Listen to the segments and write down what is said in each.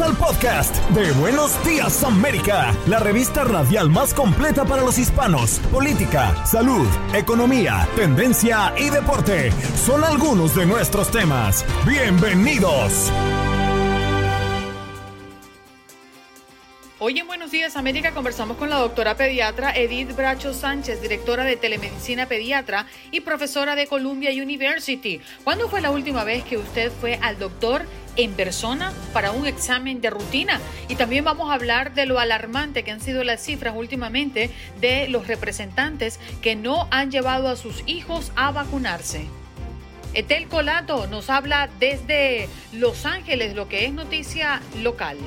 Al podcast de Buenos Días América, la revista radial más completa para los hispanos. Política, salud, economía, tendencia y deporte son algunos de nuestros temas. Bienvenidos. Hoy en Buenos Días América conversamos con la doctora pediatra Edith Bracho Sánchez, directora de Telemedicina Pediatra y profesora de Columbia University. ¿Cuándo fue la última vez que usted fue al doctor en persona para un examen de rutina? Y también vamos a hablar de lo alarmante que han sido las cifras últimamente de los representantes que no han llevado a sus hijos a vacunarse. Etel Colato nos habla desde Los Ángeles, lo que es noticia local.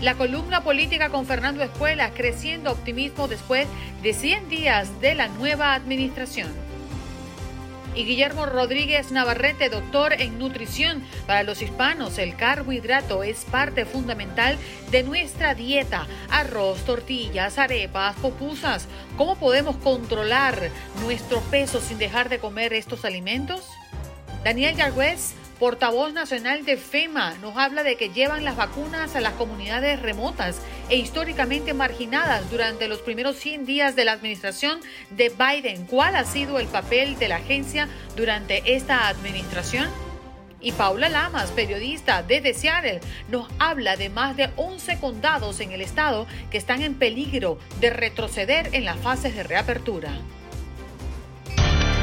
La columna política con Fernando Escuela, creciendo optimismo después de 100 días de la nueva administración. Y Guillermo Rodríguez Navarrete, doctor en nutrición. Para los hispanos, el carbohidrato es parte fundamental de nuestra dieta. Arroz, tortillas, arepas, popusas. ¿Cómo podemos controlar nuestro peso sin dejar de comer estos alimentos? Daniel Yarguez portavoz nacional de FEMA, nos habla de que llevan las vacunas a las comunidades remotas e históricamente marginadas durante los primeros 100 días de la administración de Biden. ¿Cuál ha sido el papel de la agencia durante esta administración? Y Paula Lamas, periodista desde Seattle, nos habla de más de 11 condados en el estado que están en peligro de retroceder en las fases de reapertura.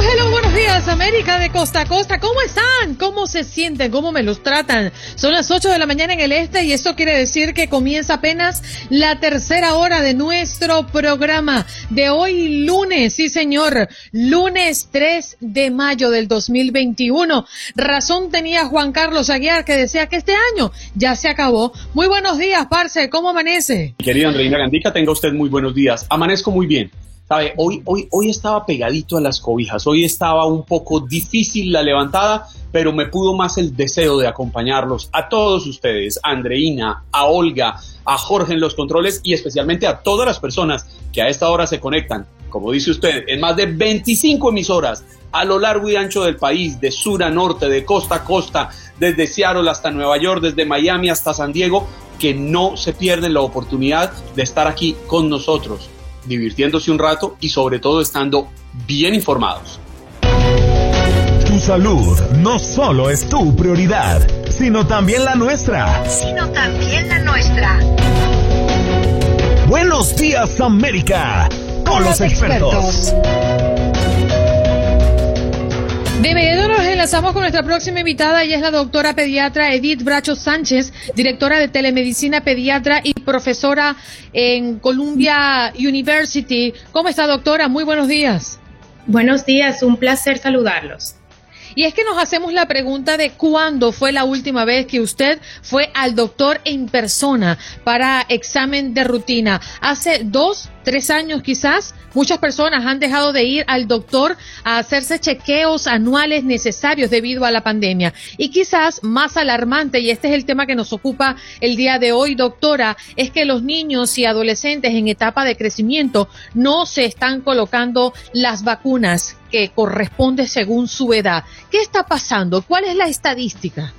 Hello, buenos días, América de costa a costa. ¿Cómo están? ¿Cómo se sienten? ¿Cómo me los tratan? Son las 8 de la mañana en el este y esto quiere decir que comienza apenas la tercera hora de nuestro programa de hoy lunes, sí señor, lunes 3 de mayo del 2021. Razón tenía Juan Carlos Aguiar que decía que este año ya se acabó. Muy buenos días, Parce, ¿cómo amanece? Querida Andreina Gandica, tenga usted muy buenos días. Amanezco muy bien. Hoy, hoy, hoy estaba pegadito a las cobijas, hoy estaba un poco difícil la levantada, pero me pudo más el deseo de acompañarlos a todos ustedes, a Andreina, a Olga, a Jorge en los controles y especialmente a todas las personas que a esta hora se conectan, como dice usted, en más de 25 emisoras a lo largo y ancho del país, de sur a norte, de costa a costa, desde Seattle hasta Nueva York, desde Miami hasta San Diego, que no se pierden la oportunidad de estar aquí con nosotros divirtiéndose un rato y sobre todo estando bien informados. Tu salud no solo es tu prioridad, sino también la nuestra. Sino también la nuestra. Buenos días América, con, los, expertos. De inmediato nos enlazamos con nuestra próxima invitada, ella es la doctora pediatra Edith Bracho Sánchez, directora de telemedicina pediatra y profesora en Columbia University. ¿Cómo está doctora? Muy buenos días. Buenos días, un placer saludarlos. Y es que nos hacemos la pregunta de cuándo fue la última vez que usted fue al doctor en persona para examen de rutina. ¿Hace dos, tres años quizás? Muchas personas han dejado de ir al doctor a hacerse chequeos anuales necesarios debido a la pandemia. Y quizás más alarmante, y este es el tema que nos ocupa el día de hoy, doctora, es que los niños y adolescentes en etapa de crecimiento no se están colocando las vacunas que corresponde según su edad. ¿Qué está pasando? ¿Cuál es la estadística?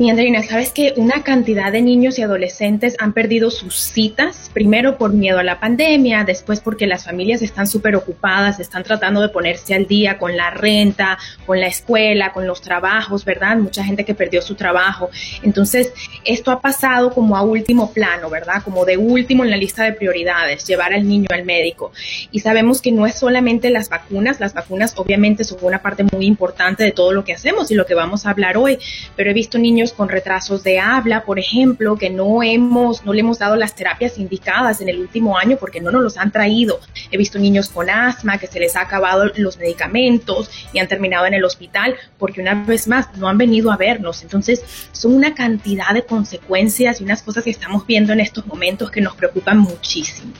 Sí, Andreina, sabes que una cantidad de niños y adolescentes han perdido sus citas, primero por miedo a la pandemia, después porque las familias están súper ocupadas, están tratando de ponerse al día con la renta, con la escuela, con los trabajos, ¿verdad? Mucha gente que perdió su trabajo. Entonces, esto ha pasado como a último plano, ¿verdad? Como de último en la lista de prioridades, llevar al niño al médico. Y sabemos que no es solamente las vacunas, las vacunas obviamente son una parte muy importante de todo lo que hacemos y lo que vamos a hablar hoy, pero he visto niños con retrasos de habla, por ejemplo, que no hemos, no le hemos dado las terapias indicadas en el último año porque no nos los han traído. He visto niños con asma que se les ha acabado los medicamentos y han terminado en el hospital porque una vez más no han venido a vernos. Entonces, son una cantidad de consecuencias y unas cosas que estamos viendo en estos momentos que nos preocupan muchísimo.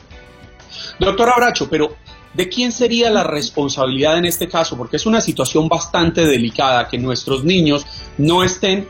Doctora Bracho, pero ¿De quién sería la responsabilidad en este caso? Porque es una situación bastante delicada que nuestros niños no estén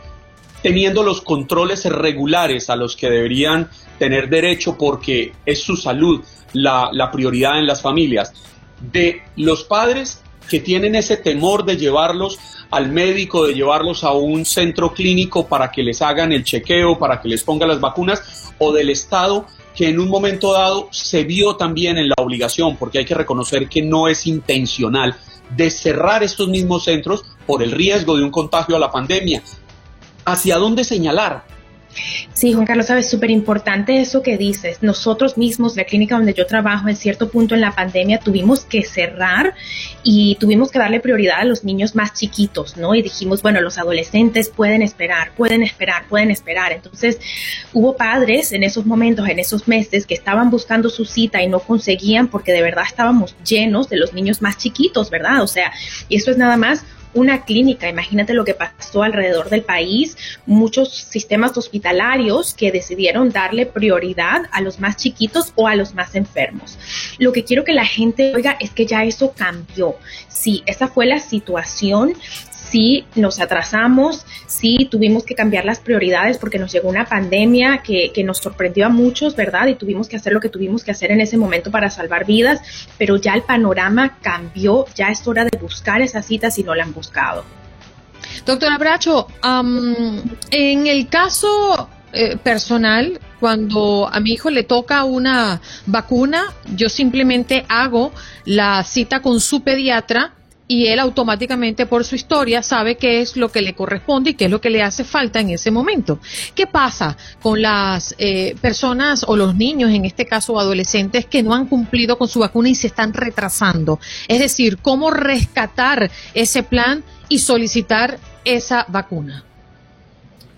teniendo los controles regulares a los que deberían tener derecho porque es su salud la, prioridad en las familias. De los padres que tienen ese temor de llevarlos al médico, de llevarlos a un centro clínico para que les hagan el chequeo, para que les pongan las vacunas, o del Estado que en un momento dado se vio también en la obligación, porque hay que reconocer que no es intencional, de cerrar estos mismos centros por el riesgo de un contagio a la pandemia, hacia dónde señalar. Sí, Juan Carlos, sabes, súper importante eso que dices. Nosotros mismos, la clínica donde yo trabajo, en cierto punto en la pandemia tuvimos que cerrar y tuvimos que darle prioridad a los niños más chiquitos, ¿no? Y dijimos, bueno, los adolescentes pueden esperar, pueden esperar, pueden esperar. Entonces, hubo padres en esos momentos, en esos meses, que estaban buscando su cita y no conseguían porque de verdad estábamos llenos de los niños más chiquitos, ¿verdad? O sea, y eso es nada más una clínica. Imagínate lo que pasó alrededor del país, muchos sistemas hospitalarios que decidieron darle prioridad a los más chiquitos o a los más enfermos. Lo que quiero que la gente oiga es que ya eso cambió. Sí, esa fue la situación sí nos atrasamos, sí tuvimos que cambiar las prioridades porque nos llegó una pandemia que, nos sorprendió a muchos, ¿verdad? Y tuvimos que hacer lo que tuvimos que hacer en ese momento para salvar vidas, pero ya el panorama cambió, ya es hora de buscar esas citas si no la han buscado. Doctora Bracho, en el caso eh, personal, cuando a mi hijo le toca una vacuna, yo simplemente hago la cita con su pediatra y él automáticamente por su historia sabe qué es lo que le corresponde y qué es lo que le hace falta en ese momento. ¿Qué pasa con las eh, personas o los niños, en este caso adolescentes, que no han cumplido con su vacuna y se están retrasando? Es decir, ¿cómo rescatar ese plan y solicitar esa vacuna?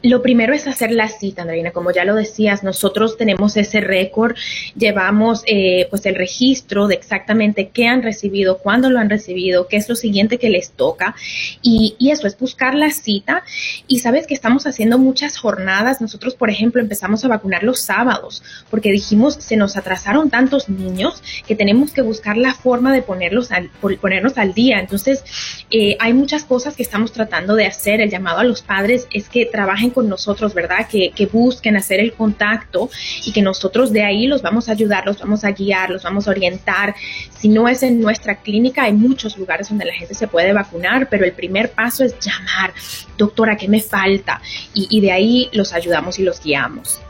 Lo primero es hacer la cita, Andreina. Como ya lo decías, nosotros tenemos ese récord, llevamos eh, pues el registro de exactamente qué han recibido, cuándo lo han recibido, qué es lo siguiente que les toca. Y, eso es buscar la cita. Y sabes que estamos haciendo muchas jornadas. Nosotros, por ejemplo, empezamos a vacunar los sábados porque dijimos se nos atrasaron tantos niños que tenemos que buscar la forma de ponerlos al, ponernos al día. Entonces, eh, hay muchas cosas que estamos tratando de hacer. El llamado a los padres es que trabajen con nosotros, ¿verdad? Que, busquen hacer el contacto y que nosotros de ahí los vamos a ayudar, los vamos a guiar, los vamos a orientar. Si no es en nuestra clínica, hay muchos lugares donde la gente se puede vacunar, pero el primer paso es llamar, doctora, ¿qué me falta? Y, y de ahí los ayudamos y los guiamos.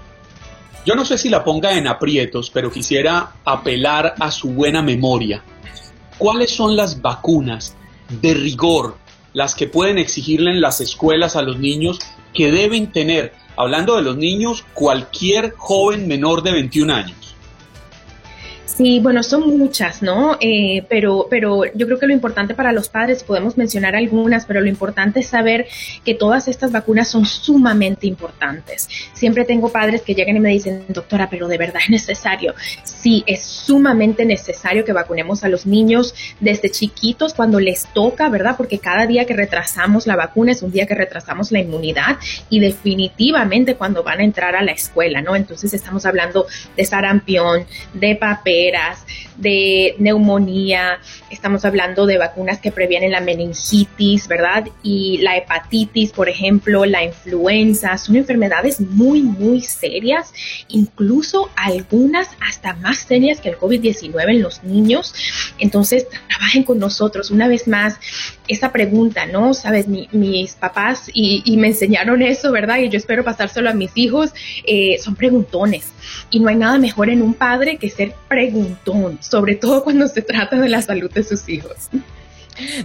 Yo no sé si la ponga en aprietos, pero quisiera apelar a su buena memoria. ¿Cuáles son las vacunas de rigor, las que pueden exigirle en las escuelas a los niños que deben tener, hablando de los niños, cualquier joven menor de 21 años? Sí, bueno, son muchas, ¿no? Eh, pero, pero yo creo que lo importante para los padres, podemos mencionar algunas, pero lo importante es saber que todas estas vacunas son sumamente importantes. Siempre tengo padres que llegan y me dicen, doctora, pero de verdad es necesario. Sí, es sumamente necesario que vacunemos a los niños desde chiquitos cuando les toca, ¿verdad? Porque cada día que retrasamos la vacuna es un día que retrasamos la inmunidad y definitivamente cuando van a entrar a la escuela, ¿no? Entonces estamos hablando de sarampión, de papel, de neumonía, estamos hablando de vacunas que previenen la meningitis, ¿verdad? Y la hepatitis, por ejemplo, la influenza, son enfermedades muy, muy serias, incluso algunas hasta más serias que el COVID-19 en los niños. Entonces, trabajen con nosotros. Una vez más, esa pregunta, ¿no? Sabes, mis papás y, me enseñaron eso, ¿verdad? Y yo espero pasárselo a mis hijos, eh, son preguntones. Y no hay nada mejor en un padre que ser preguntón, sobre todo cuando se trata de la salud de sus hijos.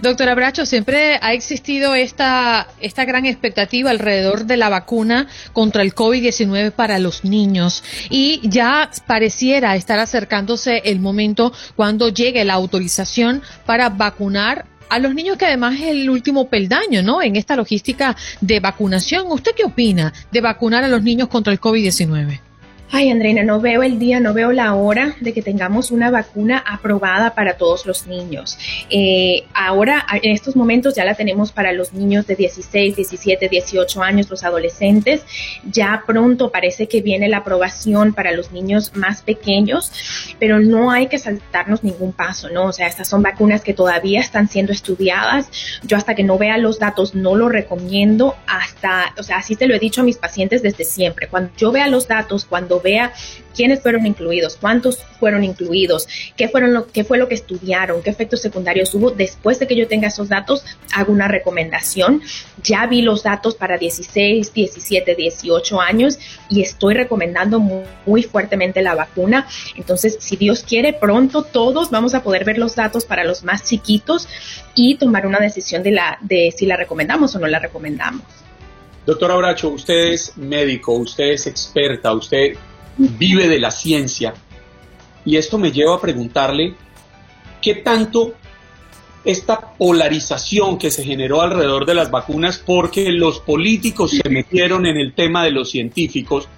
Doctora Bracho, siempre ha existido esta, esta gran expectativa alrededor de la vacuna contra el COVID-19 para los niños y ya pareciera estar acercándose el momento cuando llegue la autorización para vacunar a los niños que además es el último peldaño, ¿no? En esta logística de vacunación. ¿Usted qué opina de vacunar a los niños contra el COVID-19? Ay, Andreina, no veo el día, no veo la hora de que tengamos una vacuna aprobada para todos los niños. Eh, ahora, en estos momentos ya la tenemos para los niños de 16, 17, 18 años, los adolescentes. Ya pronto parece que viene la aprobación para los niños más pequeños, pero no hay que saltarnos ningún paso, ¿no? O sea, estas son vacunas que todavía están siendo estudiadas. Yo hasta que no vea los datos no lo recomiendo hasta, o sea, así te lo he dicho a mis pacientes desde siempre. Cuando yo vea los datos, cuando vea quiénes fueron incluidos, cuántos fueron incluidos, qué, fueron lo, qué fue lo que estudiaron, qué efectos secundarios hubo. Después de que yo tenga esos datos, hago una recomendación. Ya vi los datos para 16, 17, 18 años y estoy recomendando muy, fuertemente la vacuna. Entonces, si Dios quiere, pronto todos vamos a poder ver los datos para los más chiquitos y tomar una decisión de, la, de si la recomendamos o no la recomendamos. Doctor Abracho, usted es médico, usted es experta, usted vive de la ciencia. Y esto me lleva a preguntarle qué tanto esta polarización que se generó alrededor de las vacunas porque los políticos se metieron en el tema de los científicos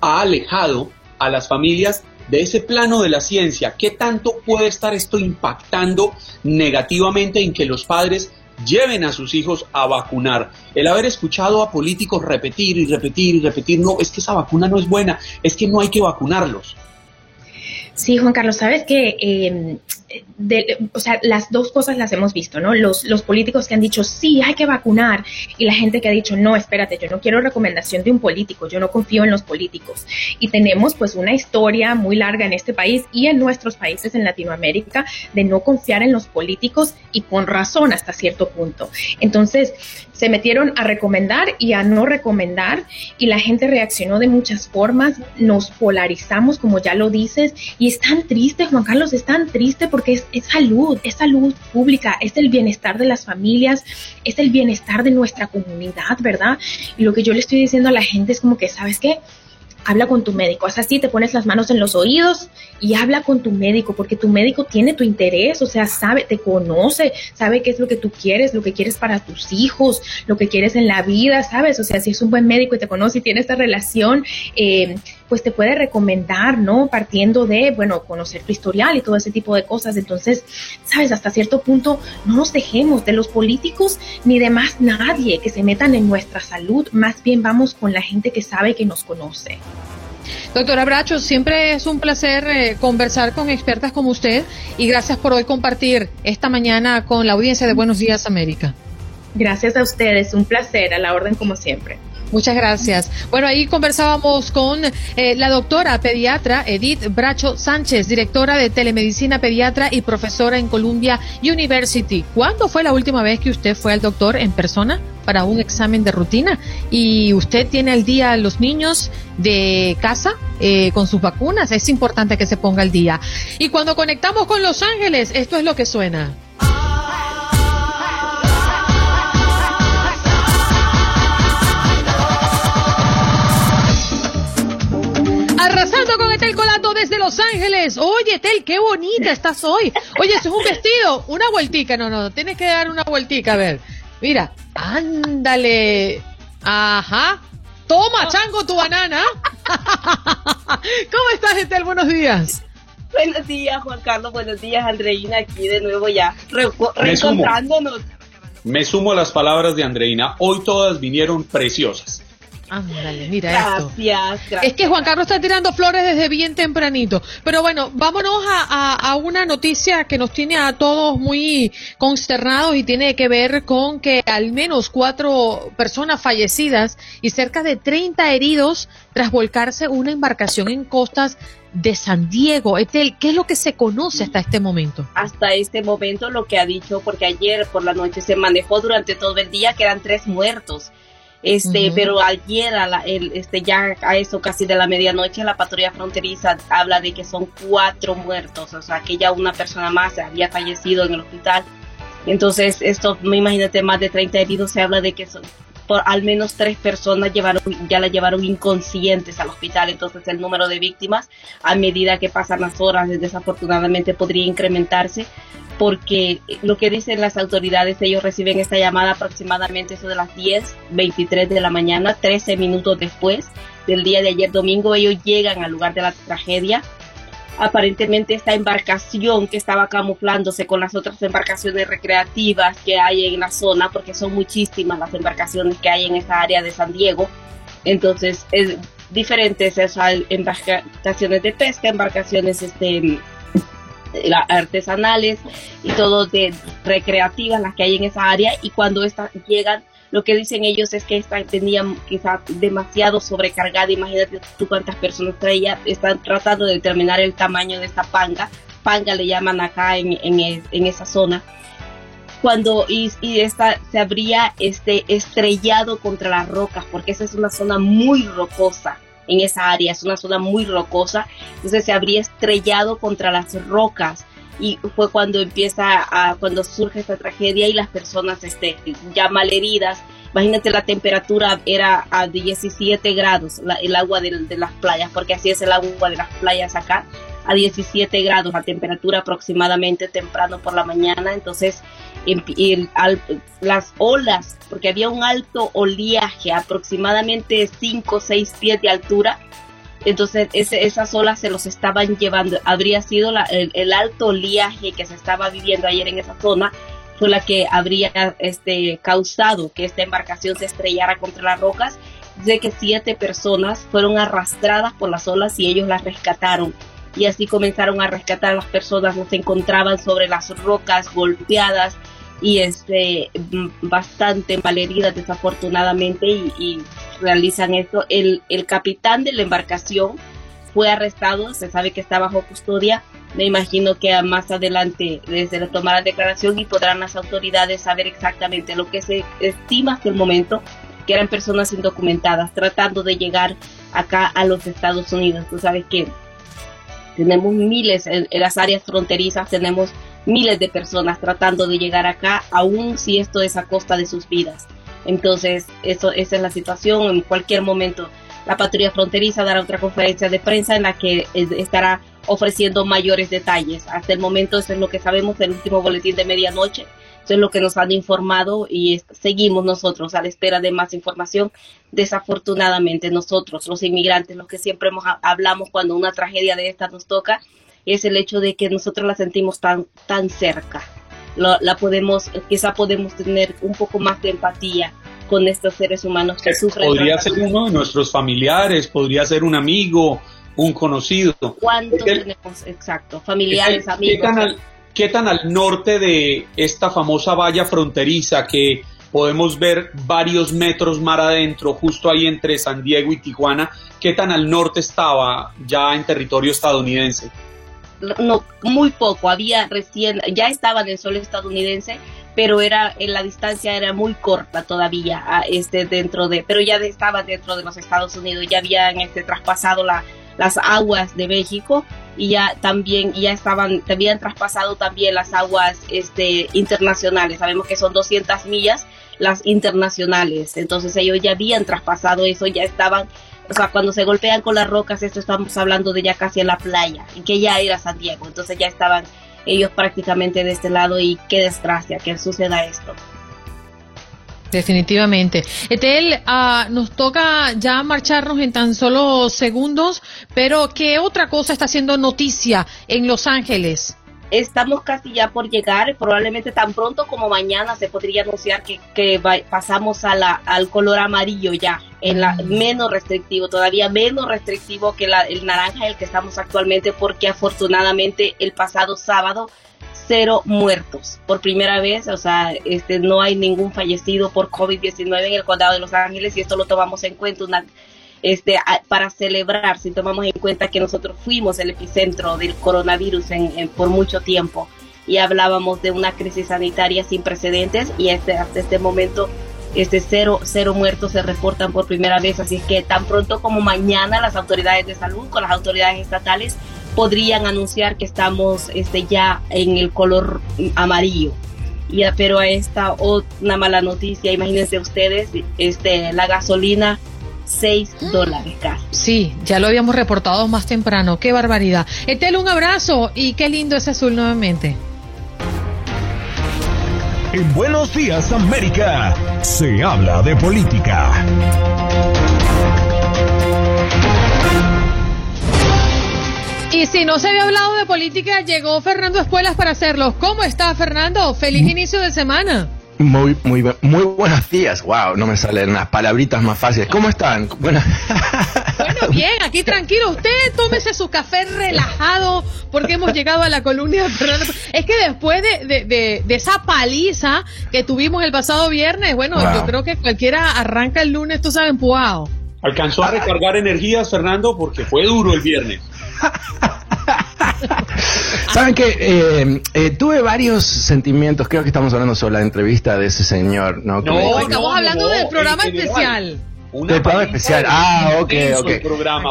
ha alejado a las familias de ese plano de la ciencia. ¿Qué tanto puede estar esto impactando negativamente en que los padres lleven a sus hijos a vacunar. El haber escuchado a políticos repetir y repetir y repetir, no, es que esa vacuna no es buena, es que no hay que vacunarlos. Sí, Juan Carlos, sabes que, em, o sea, las dos cosas las hemos visto, ¿no? Los, los políticos que han dicho, sí, hay que vacunar, y la gente que ha dicho, no, espérate, yo no quiero recomendación de un político, yo no confío en los políticos. Y tenemos pues una historia muy larga en este país y en nuestros países en Latinoamérica de no confiar en los políticos y con razón hasta cierto punto. Entonces, se metieron a recomendar y a no recomendar y la gente reaccionó de muchas formas, nos polarizamos como ya lo dices y es tan triste, Juan Carlos, es tan triste porque es, es salud, es salud pública, es el bienestar de las familias, es el bienestar de nuestra comunidad, ¿verdad? Y lo que yo le estoy diciendo a la gente es como que, ¿sabes qué? habla con tu médico. Haz así, te pones las manos en los oídos y habla con tu médico, porque tu médico tiene tu interés, o sea, sabe, te conoce, sabe qué es lo que tú quieres, lo que quieres para tus hijos, lo que quieres en la vida, ¿sabes? O sea, si es un buen médico y te conoce y tiene esta relación, eh, pues te puede recomendar, ¿no? Partiendo de, bueno, conocer tu historial y todo ese tipo de cosas. Entonces, sabes, hasta cierto punto no nos dejemos de los políticos ni de más nadie que se metan en nuestra salud, más bien vamos con la gente que sabe que nos conoce. Doctora Bracho, siempre es un placer eh, conversar con expertas como usted y gracias por hoy compartir esta mañana con la audiencia de Buenos Días América. Gracias a ustedes, un placer, a la orden como siempre. Muchas gracias. Bueno, ahí conversábamos con eh, la doctora pediatra Edith Bracho Sánchez, directora de telemedicina pediatra y profesora en Columbia University. ¿Cuándo fue la última vez que usted fue al doctor en persona para un examen de rutina? ¿Y usted tiene al día a los niños de casa eh, con sus vacunas? Es importante que se ponga al día. Y cuando conectamos con Los Ángeles, esto es lo que suena. Arrasando con Etel Colato desde Los Ángeles. Oye, Etel, qué bonita estás hoy. Oye, eso es un vestido. Una vueltica. No, no, tienes que dar una vueltica. A ver. Mira. Ándale. Ajá. Toma, chango, tu banana. ¿Cómo estás, Etel? Buenos días. Buenos días, Juan Carlos. Buenos días, Andreina. Aquí de nuevo ya reencontrándonos. Me sumo a las palabras de Andreina. Hoy todas vinieron preciosas. Ándale, mira gracias, esto. Gracias. Es que Juan Carlos está tirando flores desde bien tempranito. Pero bueno, vámonos a, a, una noticia que nos tiene a todos muy consternados y tiene que ver con que al menos cuatro personas fallecidas y cerca de 30 heridos tras volcarse una embarcación en costas de San Diego. Etel, ¿qué es lo que se conoce hasta este momento? Hasta este momento lo que ha dicho, porque ayer por la noche se manejó durante todo el día que eran tres muertos este, pero ayer a la, el, este, ya a eso casi de la medianoche la patrulla fronteriza habla de que son cuatro muertos, o sea que ya una persona más había fallecido en el hospital. Entonces, esto, me imagínate, más de 30 heridos, se habla de que son, por al menos tres personas llevaron, ya la llevaron inconscientes al hospital. Entonces, el número de víctimas, a medida que pasan las horas, desafortunadamente podría incrementarse porque lo que dicen las autoridades, ellos reciben esta llamada aproximadamente eso de las 10, 23 de la mañana, 13 minutos después del día de ayer domingo, ellos llegan al lugar de la tragedia. Aparentemente esta embarcación que estaba camuflándose con las otras embarcaciones recreativas que hay en la zona, porque son muchísimas las embarcaciones que hay en esa área de San Diego, entonces es diferentes esas embarcaciones de pesca, embarcaciones este artesanales y todo de recreativas las que hay en esa área y cuando estas llegan lo que dicen ellos es que esta tenían quizás demasiado sobrecargada imagínate tú cuántas personas traía están tratando de determinar el tamaño de esta panga panga le llaman acá en, en, en esa zona cuando y, y, esta se habría este estrellado contra las rocas porque esa es una zona muy rocosa en esa área, es una zona muy rocosa, entonces se habría estrellado contra las rocas y fue cuando empieza a, cuando surge esta tragedia y las personas este, ya malheridas, imagínate la temperatura era a 17 grados el agua de, las playas, porque así es el agua de las playas acá, a 17 grados la temperatura aproximadamente temprano por la mañana, entonces las olas, porque había un alto oleaje, aproximadamente 5 o 6 pies de altura, entonces esas olas se los estaban llevando, habría sido el, alto oleaje que se estaba viviendo ayer en esa zona, fue la que habría este, causado que esta embarcación se estrellara contra las rocas, de que siete personas fueron arrastradas por las olas y ellos las rescataron. Y así comenzaron a rescatar a las personas se encontraban sobre las rocas golpeadas y este bastante malheridas desafortunadamente y, realizan esto. El, el capitán de la embarcación fue arrestado, se sabe que está bajo custodia. Me imagino que más adelante desde le tomarán declaración y podrán las autoridades saber exactamente lo que se estima hasta el momento que eran personas indocumentadas tratando de llegar acá a los Estados Unidos. Tú sabes que tenemos miles en, las áreas fronterizas, tenemos miles de personas tratando de llegar acá, aún si esto es a costa de sus vidas. Entonces, eso, esa es la situación. En cualquier momento, la patrulla fronteriza dará otra conferencia de prensa en la que estará ofreciendo mayores detalles. Hasta el momento, eso es lo que sabemos del último boletín de medianoche. Eso es lo que nos han informado y seguimos nosotros a la espera de más información. Desafortunadamente, nosotros, los inmigrantes, los que siempre hablamos cuando una tragedia de esta nos toca, es el hecho de que nosotros la sentimos tan, tan cerca. La, podemos, quizá podemos tener un poco más de empatía con estos seres humanos que sufren. Podría ser uno de nuestros familiares, podría ser un amigo, un conocido. ¿Cuántos tenemos? Exacto, familiares, amigos. ¿Qué tan al norte de esta famosa valla fronteriza que podemos ver varios metros mar adentro, justo ahí entre San Diego y Tijuana, qué tan al norte estaba ya en territorio estadounidense? No, muy poco, había recién, ya estaba en el suelo estadounidense, pero era en la distancia era muy corta todavía este dentro de pero ya estaba dentro de los Estados Unidos ya habían este traspasado la, las aguas de México y ya también ya estaban habían traspasado también las aguas este internacionales. Sabemos que son 200 millas las internacionales entonces ellos ya habían traspasado eso ya estaban o sea cuando se golpean con las rocas esto estamos hablando de ya casi en la playa y que ya era San Diego entonces ya estaban ellos prácticamente de este lado y qué desgracia que suceda esto Definitivamente. Etel, uh, nos toca ya marcharnos en tan solo segundos, pero ¿qué otra cosa está haciendo noticia en Los Ángeles? Estamos casi ya por llegar, probablemente tan pronto como mañana se podría anunciar que, que pasamos a la, al color amarillo ya en la menos restrictivo, todavía menos restrictivo que la, el naranja el que estamos actualmente, porque afortunadamente el pasado sábado cero muertos. Por primera vez, o sea, este no hay ningún fallecido por COVID-19 en el condado de Los Ángeles y esto lo tomamos en cuenta una este, para celebrar, si tomamos en cuenta que nosotros fuimos el epicentro del coronavirus en, por mucho tiempo. Y hablábamos de una crisis sanitaria sin precedentes y este, hasta este momento este cero, cero muertos se reportan por primera vez, así es que tan pronto como mañana las autoridades de salud con las autoridades estatales podrían anunciar que estamos este, ya en el color amarillo. Y, pero a esta una mala noticia, imagínense ustedes, este, la gasolina 6 mm. dólares casi. Sí, ya lo habíamos reportado más temprano. Qué barbaridad. Etel, un abrazo y qué lindo ese azul nuevamente. En Buenos Días América se habla de política. Y si no se había hablado de política, llegó Fernando Espuelas para hacerlo. ¿Cómo está Fernando? Feliz mm. inicio de semana. Muy, muy, muy buenos días. Wow, no me salen las palabritas más fáciles. ¿Cómo están? Bueno, bueno bien, aquí tranquilo. Usted tómese su café relajado porque hemos llegado a la columna de Fernando. Es que después de, de, de, esa paliza que tuvimos el pasado viernes, bueno, yo creo que cualquiera arranca el lunes, tú sabes, empujado. ¿Alcanzó a recargar energías, Fernando? Porque fue duro el viernes. Saben que eh, eh, tuve varios sentimientos. Creo que estamos hablando sobre la entrevista de ese señor, ¿no? No, estamos hablando del programa especial. del programa especial. Ah, ok, ok.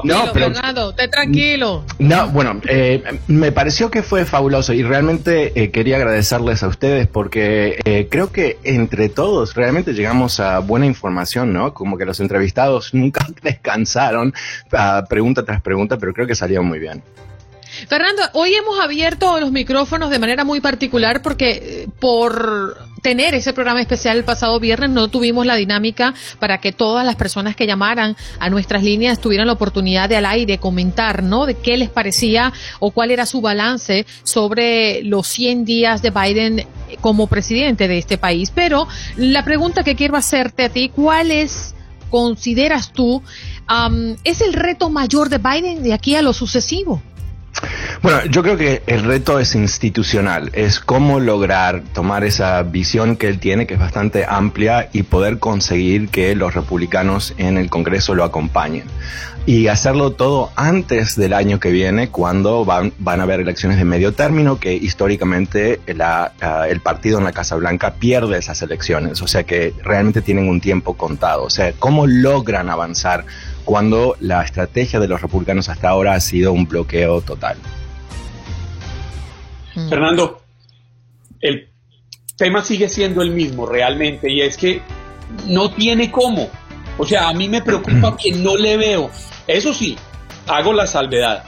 no, pero, Fernando, te tranquilo. No, bueno, eh, me pareció que fue fabuloso y realmente quería agradecerles a ustedes porque creo que entre todos realmente llegamos a buena información, ¿no? Como que los entrevistados nunca descansaron, pregunta tras pregunta, pero creo que salió muy bien. Fernando, hoy hemos abierto los micrófonos de manera muy particular porque eh, por tener ese programa especial el pasado viernes no tuvimos la dinámica para que todas las personas que llamaran a nuestras líneas tuvieran la oportunidad de al aire comentar, ¿no? De qué les parecía o cuál era su balance sobre los 100 días de Biden como presidente de este país. Pero la pregunta que quiero hacerte a ti, ¿cuál es, consideras tú, es el reto mayor de Biden de aquí a lo sucesivo? Bueno, yo creo que el reto es institucional, es cómo lograr tomar esa visión que él tiene, que es bastante amplia, y poder conseguir que los republicanos en el Congreso lo acompañen. Y hacerlo todo antes del año que viene, cuando van, a haber elecciones de medio término, que históricamente el partido en la Casa Blanca pierde esas elecciones, o sea que realmente tienen un tiempo contado. O sea, cómo logran avanzar cuando la estrategia de los republicanos hasta ahora ha sido un bloqueo total. Mm. Fernando, el tema sigue siendo el mismo realmente y es que no tiene cómo. O sea, a mí me preocupa que no le veo. Eso sí, hago la salvedad.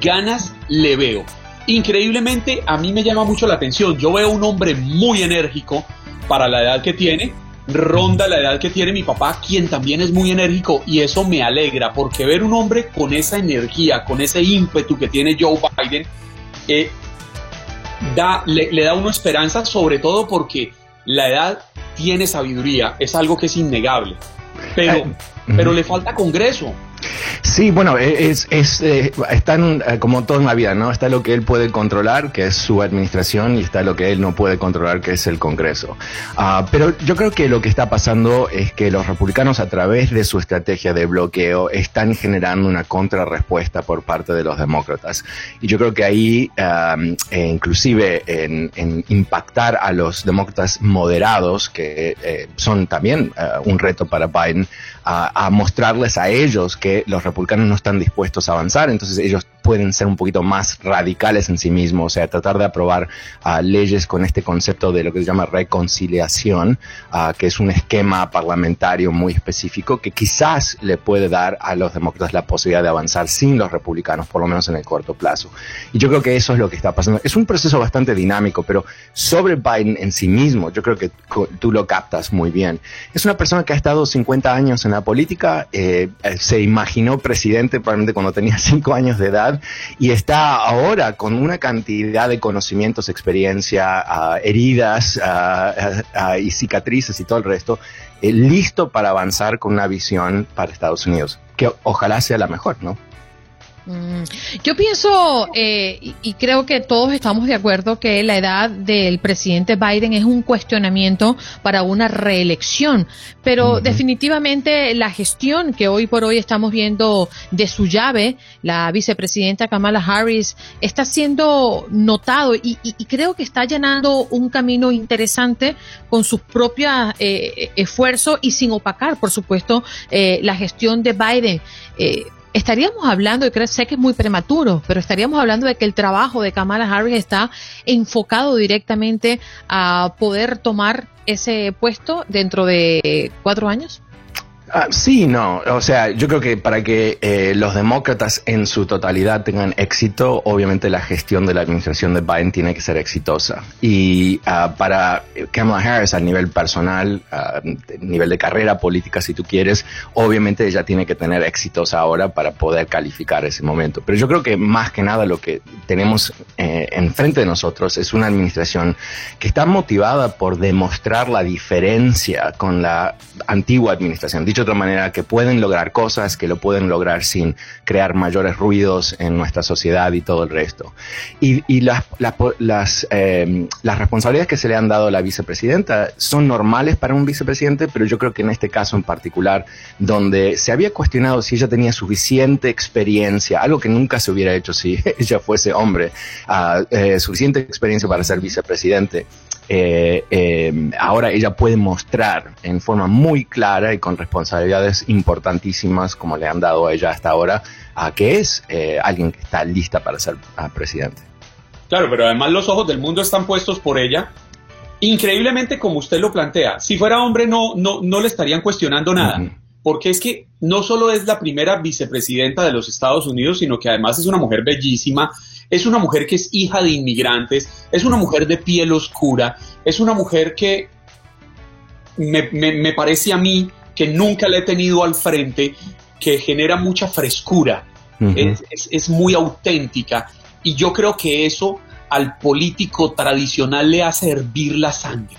Ganas le veo. Increíblemente, a mí me llama mucho la atención. Yo veo un hombre muy enérgico para la edad que tiene, ronda la edad que tiene mi papá, quien también es muy enérgico, y eso me alegra, porque ver un hombre con esa energía, con ese ímpetu que tiene Joe Biden, eh, da, le, da una esperanza, sobre todo porque la edad tiene sabiduría, es algo que es innegable, pero, pero le falta Congreso. Sí, bueno, e, es, es eh, están eh, como todo en la vida, ¿no? Está lo que él puede controlar, que es su administración, y está lo que él no puede controlar, que es el Congreso. Ah, pero yo creo que lo que está pasando es que los republicanos, a través de su estrategia de bloqueo, están generando una contrarrespuesta por parte de los demócratas. Y yo creo que ahí, e inclusive en, impactar a los demócratas moderados, que eh, son también un reto para Biden, a mostrarles a ellos que los republicanos no están dispuestos a avanzar, entonces ellos pueden ser un poquito más radicales en sí mismos, o sea, tratar de aprobar uh, leyes con este concepto de lo que se llama reconciliación, uh, que es un esquema parlamentario muy específico que quizás le puede dar a los demócratas la posibilidad de avanzar sin los republicanos, por lo menos en el corto plazo. Y yo creo que eso es lo que está pasando. Es un proceso bastante dinámico, pero sobre Biden en sí mismo, yo creo que tú lo captas muy bien. Es una persona que ha estado 50 años en la política, eh, se imaginó presidente probablemente cuando tenía 5 años de edad, y está ahora con una cantidad de conocimientos, experiencia, heridas y cicatrices y todo el resto eh, listo para avanzar con una visión para Estados Unidos, que ojalá sea la mejor, ¿no? Mm, yo pienso eh, y, creo que todos estamos de acuerdo que la edad del presidente Biden es un cuestionamiento para una reelección, pero definitivamente la gestión que hoy por hoy estamos viendo de su llave, la vicepresidenta Kamala Harris, está siendo notado y, creo que está llenando un camino interesante con sus propios eh, esfuerzos y sin opacar, por supuesto, eh, la gestión de Biden. Eh, estaríamos hablando, y creo, sé que es muy prematuro, pero estaríamos hablando de que el trabajo de Kamala Harris está enfocado directamente a poder tomar ese puesto dentro de cuatro años. Ah, sí, no. O sea, yo creo que para que eh, los demócratas en su totalidad tengan éxito, obviamente la gestión de la administración de Biden tiene que ser exitosa. Y ah, para Kamala Harris a nivel personal, a nivel de carrera política, si tú quieres, obviamente ella tiene que tener éxitos ahora para poder calificar ese momento. Pero yo creo que más que nada lo que tenemos eh, enfrente de nosotros es una administración que está motivada por demostrar la diferencia con la antigua administración. Dicho de otra manera, que pueden lograr cosas, que lo pueden lograr sin crear mayores ruidos en nuestra sociedad y todo el resto. Y, las, las, em, las, responsabilidades que se le han dado a la vicepresidenta son normales para un vicepresidente, pero yo creo que en este caso en particular, donde se había cuestionado si ella tenía suficiente experiencia, algo que nunca se hubiera hecho si ella fuese hombre, eh, suficiente experiencia para ser vicepresidente, eh, eh, ahora ella puede mostrar en forma muy clara y con responsabilidades importantísimas como le han dado a ella hasta ahora, a que es eh, alguien que está lista para ser ah, presidente. Claro, pero además los ojos del mundo están puestos por ella. Increíblemente como usted lo plantea, si fuera hombre no, no, no le estarían cuestionando nada. Porque es que no solo es la primera vicepresidenta de los Estados Unidos, sino que además es una mujer bellísima, es una mujer que es hija de inmigrantes, es una mujer de piel oscura, es una mujer que me, parece a mí que nunca la he tenido al frente, que genera mucha frescura, es, muy auténtica. Y yo creo que eso al político tradicional le hace hervir la sangre.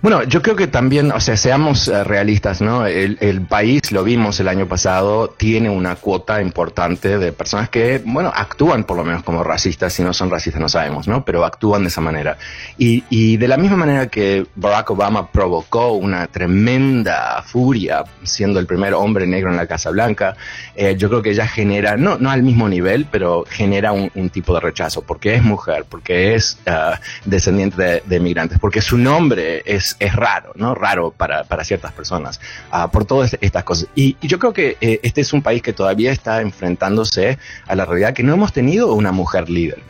Bueno, yo creo que también, o sea, seamos eh, realistas, ¿no? El, país, lo vimos el año pasado, tiene una cuota importante de personas que, bueno, actúan por lo menos como racistas, si no son racistas no sabemos, ¿no? Pero actúan de esa manera. Y, y de la misma manera que Barack Obama provocó una tremenda furia siendo el primer hombre negro en la Casa Blanca, eh, yo creo que ella genera, no, no al mismo nivel, pero genera un, tipo de rechazo, porque es mujer, porque es uh, descendiente de, de migrantes, porque su nombre es es, raro, ¿no? Raro para, ciertas personas, ah, por todas estas cosas. Y, yo creo que eh, este es un país que todavía está enfrentándose a la realidad que no hemos tenido una mujer líder.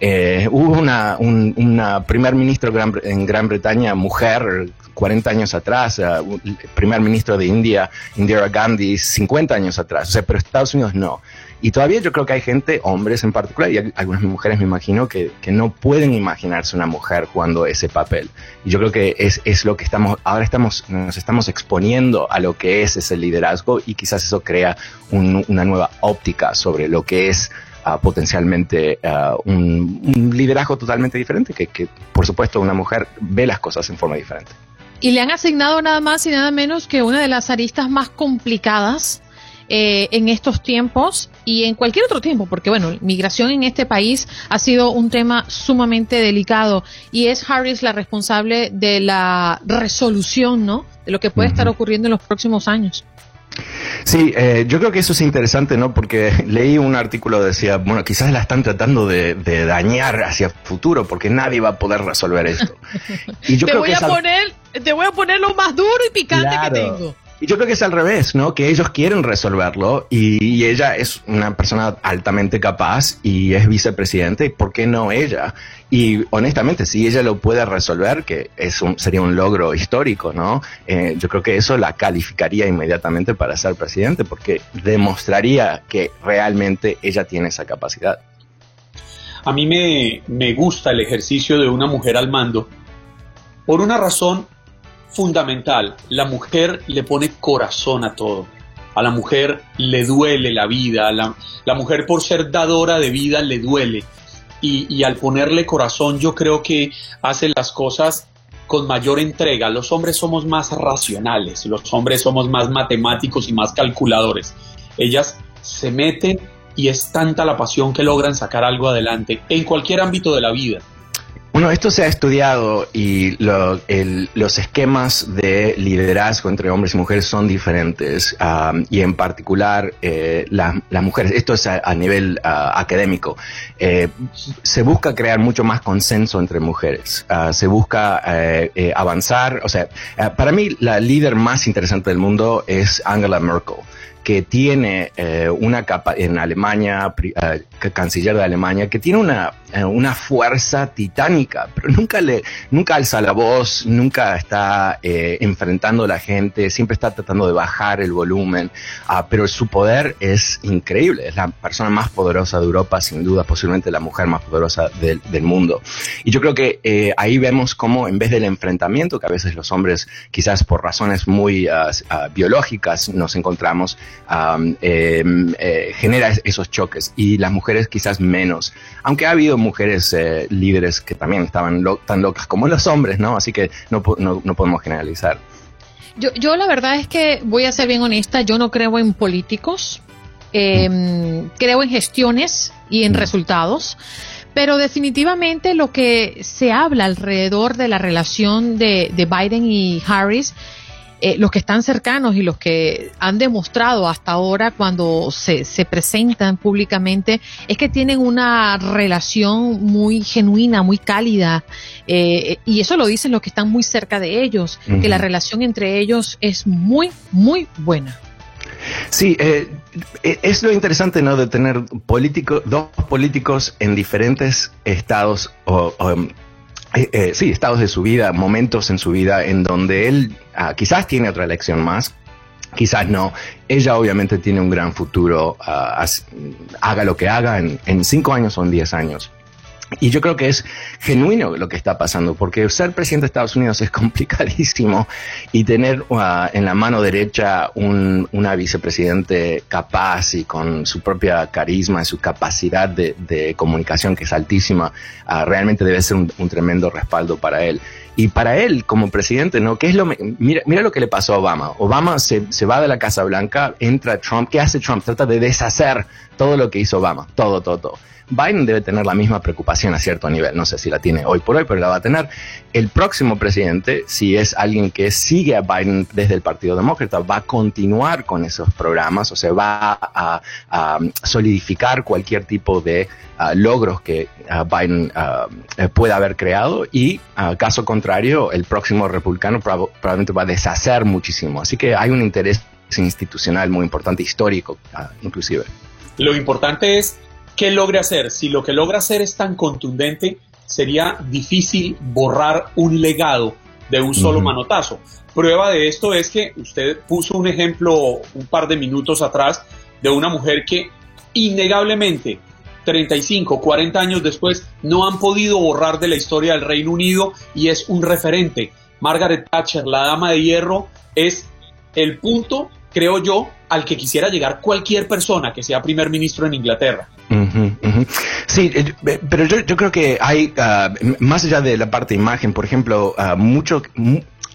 Eh, hubo una, una primer ministro en Gran Bretaña, mujer, 40 años atrás, uh, primer ministro de India, Indira Gandhi, 50 años atrás, o sea, pero Estados Unidos no. Y todavía yo creo que hay gente, hombres en particular, y algunas mujeres me imagino, que, que no pueden imaginarse una mujer jugando ese papel. Y yo creo que es, es lo que estamos, ahora estamos, nos estamos exponiendo a lo que es ese liderazgo y quizás eso crea una nueva óptica sobre lo que es uh, potencialmente uh, un, un, liderazgo totalmente diferente, que, que por supuesto una mujer ve las cosas en forma diferente. Y le han asignado nada más y nada menos que una de las aristas más complicadas eh, en estos tiempos y en cualquier otro tiempo, porque bueno, migración en este país ha sido un tema sumamente delicado y es Harris la responsable de la resolución, ¿no? De lo que puede estar ocurriendo en los próximos años. Sí, eh, yo creo que eso es interesante, ¿no? Porque leí un artículo que decía, bueno, quizás la están tratando de, dañar hacia futuro porque nadie va a poder resolver esto. Y yo te voy a poner, te voy a poner lo más duro y picante que tengo. Y yo creo que es al revés, ¿no? Que ellos quieren resolverlo y, ella es una persona altamente capaz y es vicepresidente, ¿y por qué no ella? Y honestamente, si ella lo puede resolver, que es un, sería un logro histórico, ¿no? Eh, yo creo que eso la calificaría inmediatamente para ser presidente porque demostraría que realmente ella tiene esa capacidad. A mí me, me gusta el ejercicio de una mujer al mando por una razón fundamental. La mujer le pone corazón a todo. A la mujer le duele la vida. La, mujer por ser dadora de vida le duele. Y, y, al ponerle corazón yo creo que hace las cosas con mayor entrega. Los hombres somos más racionales, los hombres somos más matemáticos y más calculadores. Ellas se meten y es tanta la pasión que logran sacar algo adelante en cualquier ámbito de la vida. Bueno, esto se ha estudiado y los esquemas de liderazgo entre hombres y mujeres son diferentes y en particular eh, las mujeres, esto es a, nivel académico, eh, se busca crear mucho más consenso entre mujeres, ah, se busca eh, avanzar, o sea, para mí la líder más interesante del mundo es Angela Merkel que tiene eh, una capa en Alemania, eh, canciller de Alemania, que tiene una, eh, una fuerza titánica, pero nunca le, nunca alza la voz, nunca está enfrentando a la gente, siempre está tratando de bajar el volumen, ah, pero su poder es increíble, es la persona más poderosa de Europa, sin duda, posiblemente la mujer más poderosa del, del mundo. Y yo creo que ahí vemos cómo en vez del enfrentamiento, que a veces los hombres quizás por razones muy ah, ah, biológicas nos encontramos, Em, eh, genera esos choques y las mujeres quizás menos. Aunque ha habido mujeres eh, líderes que también estaban tan locas como los hombres, ¿no? Así que no, no, podemos generalizar. Yo, yo la verdad es que voy a ser bien honesta, yo no creo en políticos, em, creo en gestiones y en mm. resultados. Pero definitivamente lo que se habla alrededor de la relación de, de Biden y Harris eh, los que están cercanos y los que han demostrado hasta ahora cuando se, se presentan públicamente es que tienen una relación muy genuina, muy cálida, eh, y eso lo dicen los que están muy cerca de ellos, que la relación entre ellos es muy, muy buena. Sí, eh, es lo interesante, ¿no? De tener políticos, dos políticos en diferentes estados o, o eh, eh, sí, estados de su vida, momentos en su vida en donde él ah, quizás tiene otra elección más, quizás no. Ella obviamente tiene un gran futuro, ah, haga lo que haga en, en cinco años o en diez años. Y yo creo que es genuino lo que está pasando, porque ser presidente de Estados Unidos es complicadísimo y tener uh, en la mano derecha un, una vicepresidente capaz y con su propia carisma y su capacidad de, comunicación que es altísima, uh, realmente debe ser un, un, tremendo respaldo para él. Y para él como presidente, ¿no? ¿Qué es lo mira, mira lo que le pasó a Obama. Obama se, se va de la Casa Blanca, entra Trump. ¿Qué hace Trump? Trata de deshacer todo lo que hizo Obama. Todo, todo, todo. Biden debe tener la misma preocupación a cierto nivel. No sé si la tiene hoy por hoy, pero la va a tener. El próximo presidente, si es alguien que sigue a Biden desde el Partido Demócrata, va a continuar con esos programas, o sea, va a, solidificar cualquier tipo de ah, logros que ah, Biden ah, pueda haber creado y, caso contrario, el próximo republicano probablemente va a deshacer muchísimo. Así que hay un interés institucional muy importante, histórico inclusive. Lo importante es qué logre hacer. Si lo que logra hacer es tan contundente, sería difícil borrar un legado de un solo manotazo. Prueba de esto es que usted puso un ejemplo un par de minutos atrás de una mujer que innegablemente 35, 40 años después no han podido borrar de la historia del Reino Unido y es un referente. Margaret Thatcher, la dama de hierro, es el punto, creo yo, al que quisiera llegar cualquier persona que sea primer ministro en Inglaterra. Sí, eh, pero yo, yo, creo que hay, ah, más allá de la parte imagen, por ejemplo, uh, mucho,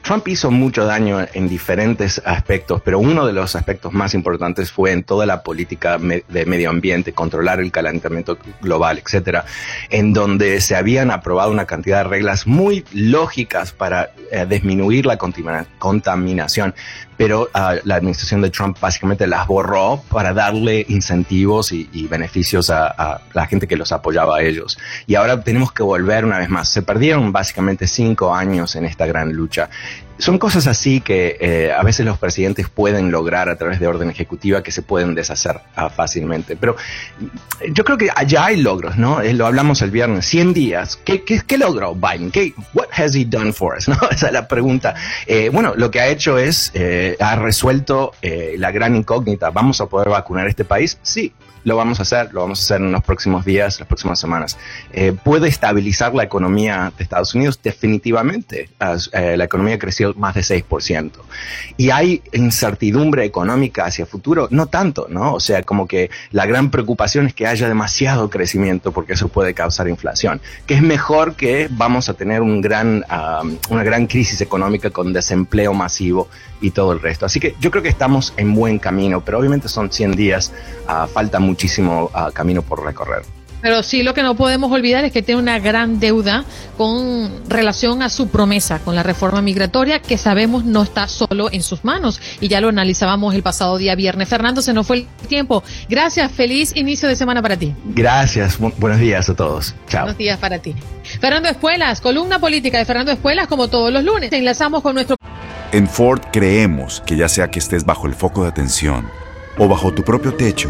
Trump hizo mucho daño en diferentes aspectos, pero uno de los aspectos más importantes fue en toda la política de medio ambiente, controlar el calentamiento global, etcétera, en donde se habían aprobado una cantidad de reglas muy lógicas para eh, disminuir la contaminación, pero uh, la administración de Trump básicamente las borró para darle incentivos y, beneficios a, la gente que los apoyaba a ellos. Y ahora tenemos que volver una vez más. Se perdieron básicamente cinco años en esta gran lucha son cosas así que eh, a veces los presidentes pueden lograr a través de orden ejecutiva que se pueden deshacer uh, fácilmente. Pero yo creo que allá hay logros, ¿no? Eh, lo hablamos el viernes, 100 días. ¿Qué, qué, qué logró Biden? ¿Qué, what has he done for us? Esa es la pregunta. Eh, bueno, lo que ha hecho es, eh, ha resuelto eh, la gran incógnita. ¿Vamos a poder vacunar este país? Sí lo vamos a hacer, lo vamos a hacer en los próximos días, las próximas semanas. Eh, ¿Puede estabilizar la economía de Estados Unidos? Definitivamente. Eh, la economía creció más de 6%. ¿Y hay incertidumbre económica hacia el futuro? No tanto, ¿no? O sea, como que la gran preocupación es que haya demasiado crecimiento porque eso puede causar inflación, que es mejor que vamos a tener un gran, una gran crisis económica con desempleo masivo y todo el resto. Así que yo creo que estamos en buen camino, pero obviamente son 100 días, uh, falta muchísimo uh, camino por recorrer. Pero sí lo que no podemos olvidar es que tiene una gran deuda con relación a su promesa con la reforma migratoria que sabemos no está solo en sus manos y ya lo analizábamos el pasado día viernes. Fernando, se nos fue el tiempo. Gracias, feliz inicio de semana para ti. Gracias, buenos días a todos. Chao. Buenos días para ti. Fernando Espuelas, columna política de Fernando Espuelas como todos los lunes. Enlazamos con nuestro... En Ford creemos que ya sea que estés bajo el foco de atención o bajo tu propio techo,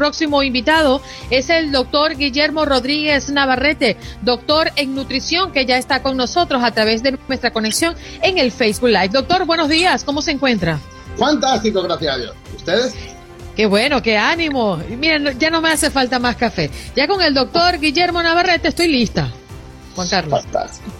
próximo invitado es el doctor Guillermo Rodríguez Navarrete, doctor en nutrición, que ya está con nosotros a través de nuestra conexión en el Facebook Live. Doctor, buenos días, ¿cómo se encuentra? Fantástico, gracias a Dios. ¿Ustedes? Qué bueno, qué ánimo. Miren, ya no me hace falta más café. Ya con el doctor Guillermo Navarrete estoy lista. Juan Carlos. Fantástico.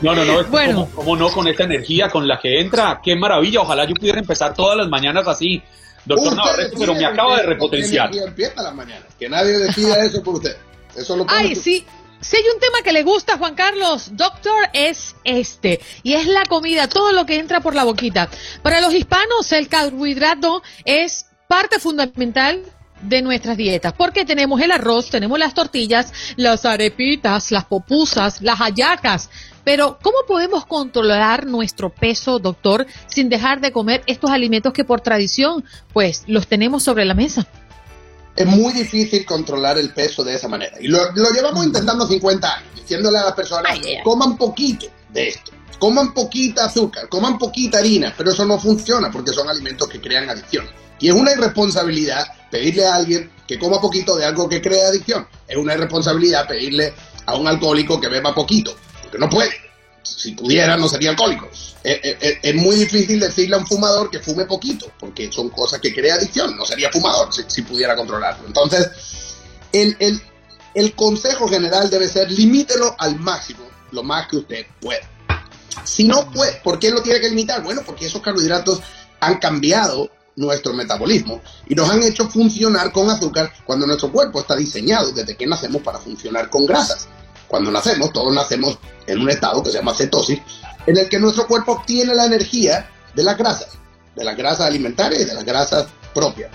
No, no, no. Bueno. ¿Cómo, no con esta energía con la que entra? Qué maravilla. Ojalá yo pudiera empezar todas las mañanas así Doctor Navarrete, pero me acaba de repotenciar. empieza la mañana. Que nadie decida eso por usted. Eso lo Ay, sí. Si hay un tema que le gusta a Juan Carlos, doctor, es este, y es la comida, todo lo que entra por la boquita. Para los hispanos, el carbohidrato es parte fundamental de nuestras dietas, porque tenemos el arroz, tenemos las tortillas, las arepitas, las popusas, las hallacas, pero, ¿cómo podemos controlar nuestro peso, doctor, sin dejar de comer estos alimentos que por tradición, pues, los tenemos sobre la mesa? Es muy difícil controlar el peso de esa manera. Y lo, llevamos intentando 50 años, diciéndole a las personas, coman poquito de esto, coman poquita azúcar, coman poquita harina, pero eso no funciona porque son alimentos que crean adicción. Y es una irresponsabilidad pedirle a alguien que coma poquito de algo que crea adicción. Es una irresponsabilidad pedirle a un alcohólico que beba poquito que no puede. Si pudiera, no sería alcohólico. Es, muy difícil decirle a un fumador que fume poquito, porque son cosas que crea adicción. No sería fumador si, pudiera controlarlo. Entonces, el, el, el consejo general debe ser limítelo al máximo, lo más que usted pueda. Si no puede, ¿por qué lo tiene que limitar? Bueno, porque esos carbohidratos han cambiado nuestro metabolismo y nos han hecho funcionar con azúcar cuando nuestro cuerpo está diseñado desde que nacemos para funcionar con grasas. Cuando nacemos, todos nacemos en un estado que se llama cetosis, en el que nuestro cuerpo obtiene la energía de las grasas, de las grasas alimentarias y de las grasas propias.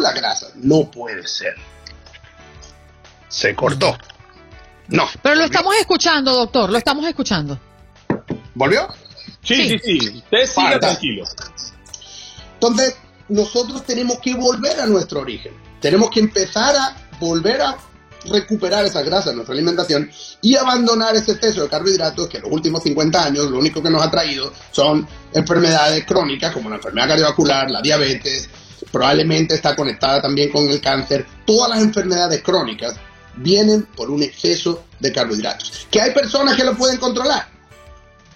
La grasa no puede ser. Se cortó. No. Pero lo estamos escuchando, doctor, lo estamos escuchando. ¿Volvió? Sí, sí, sí. Usted siga tranquilo. Entonces, nosotros tenemos que volver a nuestro origen. Tenemos que empezar a volver a recuperar esa grasa en nuestra alimentación y abandonar ese exceso de carbohidratos que en los últimos 50 años lo único que nos ha traído son enfermedades crónicas como la enfermedad cardiovascular, la diabetes, probablemente está conectada también con el cáncer. Todas las enfermedades crónicas vienen por un exceso de carbohidratos. ¿Que hay personas que lo pueden controlar?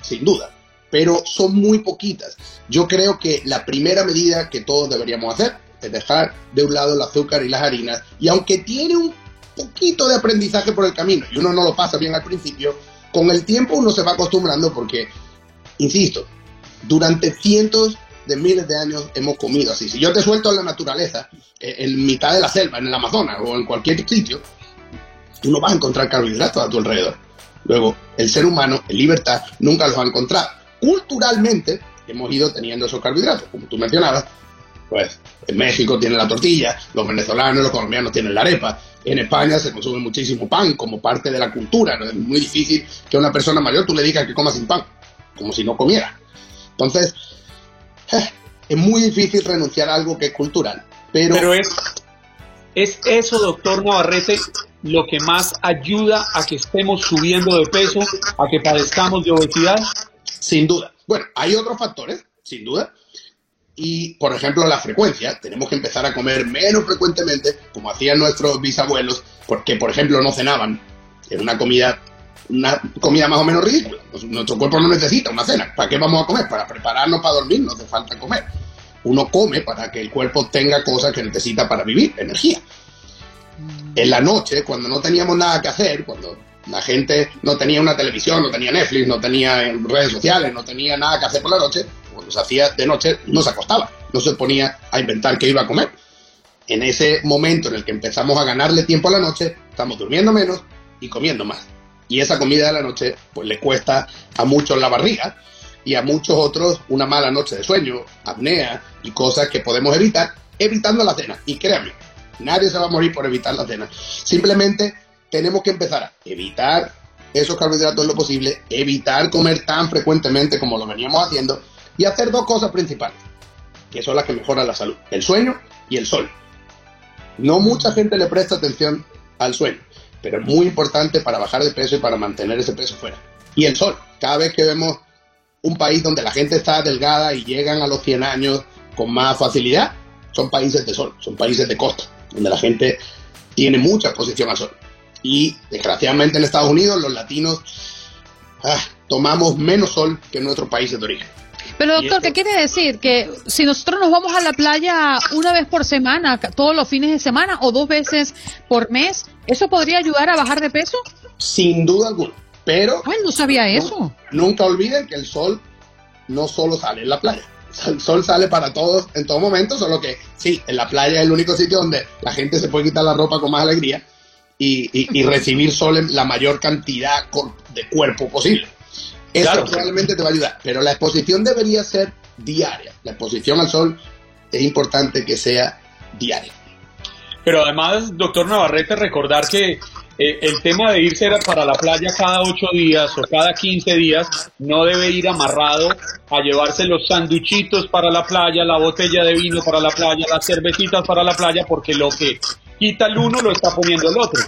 Sin duda, pero son muy poquitas. Yo creo que la primera medida que todos deberíamos hacer es dejar de un lado el azúcar y las harinas y aunque tiene un poquito de aprendizaje por el camino y uno no lo pasa bien al principio, con el tiempo uno se va acostumbrando porque, insisto, durante cientos de miles de años hemos comido así. Si yo te suelto en la naturaleza, eh, en mitad de la selva, en el Amazonas o en cualquier sitio, tú no vas a encontrar carbohidratos a tu alrededor. Luego, el ser humano, en libertad, nunca los ha encontrado. Culturalmente, hemos ido teniendo esos carbohidratos, como tú mencionabas, pues en México tienen la tortilla, los venezolanos, los colombianos tienen la arepa, en España se consume muchísimo pan como parte de la cultura. Es muy difícil que a una persona mayor tú le digas que coma sin pan, como si no comiera. Entonces, eh, es muy difícil renunciar a algo que es cultural. Pero, pero es, es eso, doctor Navarrete, lo que más ayuda a que estemos subiendo de peso, a que padezcamos de obesidad? Sin duda. Bueno, hay otros factores, sin duda. Y, por ejemplo, la frecuencia. Tenemos que empezar a comer menos frecuentemente, como hacían nuestros bisabuelos, porque, por ejemplo, no cenaban. Era una comida, una comida más o menos ridícula. Nuestro cuerpo no necesita una cena. ¿Para qué vamos a comer? Para prepararnos para dormir, no hace falta comer. Uno come para que el cuerpo tenga cosas que necesita para vivir, energía. En la noche, cuando no teníamos nada que hacer, cuando la gente no tenía una televisión, no tenía Netflix, no tenía redes sociales, no tenía nada que hacer por la noche, cuando se hacía de noche no se acostaba, no se ponía a inventar qué iba a comer. En ese momento en el que empezamos a ganarle tiempo a la noche, estamos durmiendo menos y comiendo más. Y esa comida de la noche pues le cuesta a muchos la barriga y a muchos otros una mala noche de sueño, apnea y cosas que podemos evitar evitando la cena. Y créanme, nadie se va a morir por evitar la cena. Simplemente tenemos que empezar a evitar esos carbohidratos lo posible, evitar comer tan frecuentemente como lo veníamos haciendo y hacer dos cosas principales, que son las que mejoran la salud, el sueño y el sol. No mucha gente le presta atención al sueño, pero es muy importante para bajar de peso y para mantener ese peso fuera. Y el sol, cada vez que vemos un país donde la gente está delgada y llegan a los 100 años con más facilidad, son países de sol, son países de costa, donde la gente tiene mucha exposición al sol. Y desgraciadamente en Estados Unidos los latinos ah, tomamos menos sol que en nuestros países de origen. Pero doctor, ¿qué quiere decir? Que si nosotros nos vamos a la playa una vez por semana, todos los fines de semana o dos veces por mes, ¿eso podría ayudar a bajar de peso? Sin duda alguna. Pero... Ay, no sabía eso. Nunca olviden que el sol no solo sale en la playa. El sol sale para todos en todo momento, solo que sí, en la playa es el único sitio donde la gente se puede quitar la ropa con más alegría y, recibir sol en la mayor cantidad de cuerpo posible. Eso probablemente te va a ayudar, pero la exposición debería ser diaria. La exposición al sol es importante que sea diaria. Pero además, doctor Navarrete, recordar que eh, el tema de irse para la playa cada ocho días o cada quince días no debe ir amarrado a llevarse los sanduchitos para la playa, la botella de vino para la playa, las cervecitas para la playa, porque lo que quita el uno lo está poniendo el otro.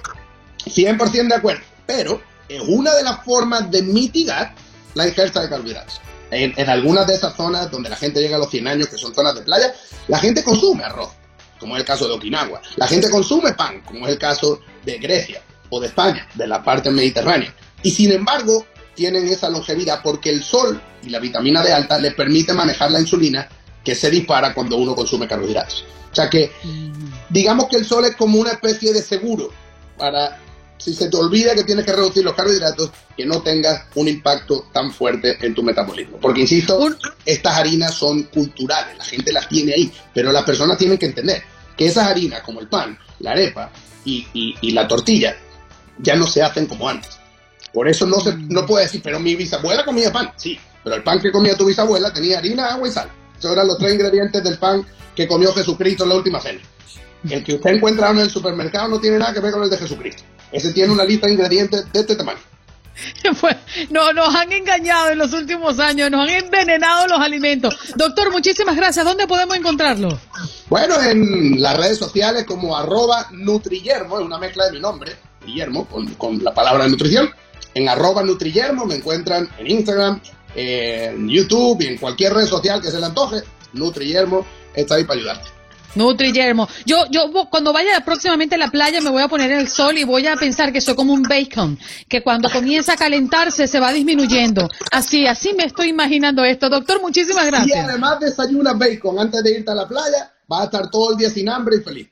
100% de acuerdo, pero es una de las formas de mitigar la ingesta de carbohidratos. En, algunas de esas zonas donde la gente llega a los 100 años, que son zonas de playa, la gente consume arroz, como es el caso de Okinawa. La gente consume pan, como es el caso de Grecia o de España, de la parte mediterránea. Y sin embargo, tienen esa longevidad porque el sol y la vitamina D alta le permite manejar la insulina que se dispara cuando uno consume carbohidratos. O sea que digamos que el sol es como una especie de seguro para si se te olvida que tienes que reducir los carbohidratos, que no tengas un impacto tan fuerte en tu metabolismo. Porque, insisto, estas harinas son culturales, la gente las tiene ahí, pero las personas tienen que entender que esas harinas, como el pan, la arepa y, la tortilla, ya no se hacen como antes. Por eso no se no puede decir, pero mi bisabuela comía pan. Sí, pero el pan que comía tu bisabuela tenía harina, agua y sal. Esos eran los tres ingredientes del pan que comió Jesucristo en la última cena. El que usted encuentra en el supermercado no tiene nada que ver con el de Jesucristo. Ese tiene una lista de ingredientes de este tamaño. no, nos han engañado en los últimos años, nos han envenenado los alimentos. Doctor, muchísimas gracias. ¿Dónde podemos encontrarlo? Bueno, en las redes sociales como arroba Nutrillermo, es una mezcla de mi nombre, Guillermo, con, la palabra nutrición. En arroba Nutrillermo me encuentran en Instagram, en YouTube y en cualquier red social que se le antoje. Nutrillermo está ahí para ayudarte. Nutri Yermo. Yo, yo cuando vaya próximamente a la playa me voy a poner el sol y voy a pensar que soy como un bacon, que cuando comienza a calentarse se va disminuyendo. Así, así me estoy imaginando esto. Doctor, muchísimas gracias. Y además desayunas bacon antes de irte a la playa, vas a estar todo el día sin hambre y feliz.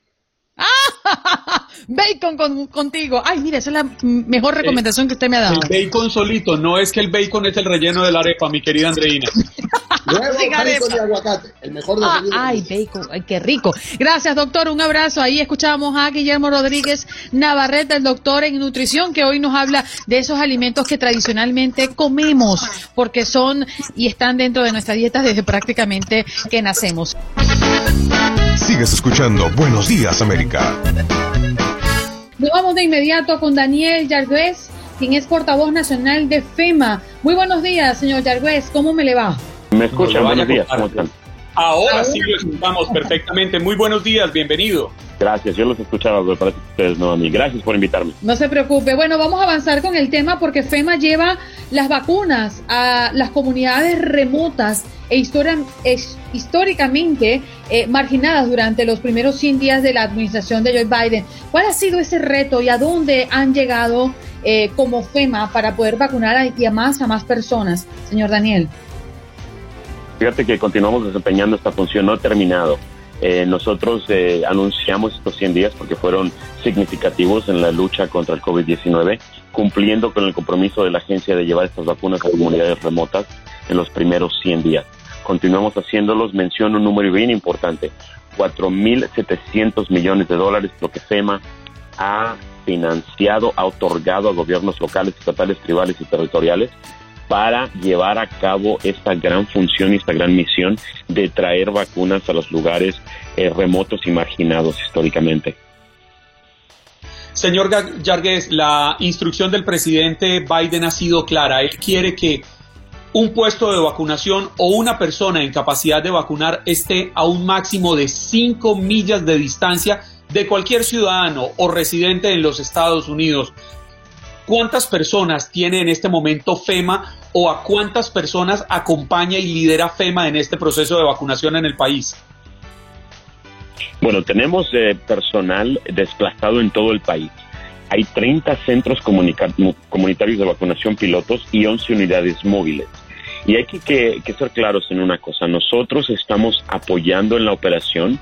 bacon con, contigo. Ay, mira, esa es la mejor recomendación que usted me ha dado. El bacon solito, no es que el bacon es el relleno de la arepa, mi querida Andreina. Luego, bacon de aguacate, el mejor de ah, Ay, bacon, ay, qué rico. Gracias, doctor, un abrazo. Ahí escuchábamos a Guillermo Rodríguez Navarrete, el doctor en nutrición, que hoy nos habla de esos alimentos que tradicionalmente comemos, porque son y están dentro de nuestra dieta desde prácticamente que nacemos. Sigues escuchando Buenos Días América. Nos vamos de inmediato con Daniel Yarguez, quien es portavoz nacional de FEMA. Muy buenos días, señor Yarguez, ¿cómo me le va? Me escucha, buenos días, ¿cómo están? Ahora sí lo escuchamos perfectamente. Muy buenos días, bienvenido. Gracias, yo los escuchaba, me parece que ustedes no a mí. Gracias por invitarme. No se preocupe. Bueno, vamos a avanzar con el tema porque FEMA lleva las vacunas a las comunidades remotas e históricamente eh, marginadas durante los primeros 100 días de la administración de Joe Biden. ¿Cuál ha sido ese reto y a dónde han llegado eh, como FEMA para poder vacunar a, a más a más personas, señor Daniel? Fíjate que continuamos desempeñando esta función, no ha terminado. Eh, nosotros eh, anunciamos estos 100 días porque fueron significativos en la lucha contra el COVID-19, cumpliendo con el compromiso de la agencia de llevar estas vacunas a comunidades remotas en los primeros 100 días. Continuamos haciéndolos, menciono un número bien importante, 4.700 millones de dólares, lo que FEMA ha financiado, ha otorgado a gobiernos locales, estatales, tribales y territoriales para llevar a cabo esta gran función y esta gran misión de traer vacunas a los lugares eh, remotos y marginados históricamente. Señor Yargues, la instrucción del presidente Biden ha sido clara. Él quiere que un puesto de vacunación o una persona en capacidad de vacunar esté a un máximo de 5 millas de distancia de cualquier ciudadano o residente en los Estados Unidos. ¿Cuántas personas tiene en este momento FEMA o a cuántas personas acompaña y lidera FEMA en este proceso de vacunación en el país? Bueno, tenemos eh, personal desplazado en todo el país. Hay 30 centros comunitarios de vacunación pilotos y 11 unidades móviles. Y hay que, ser claros en una cosa, nosotros estamos apoyando en la operación,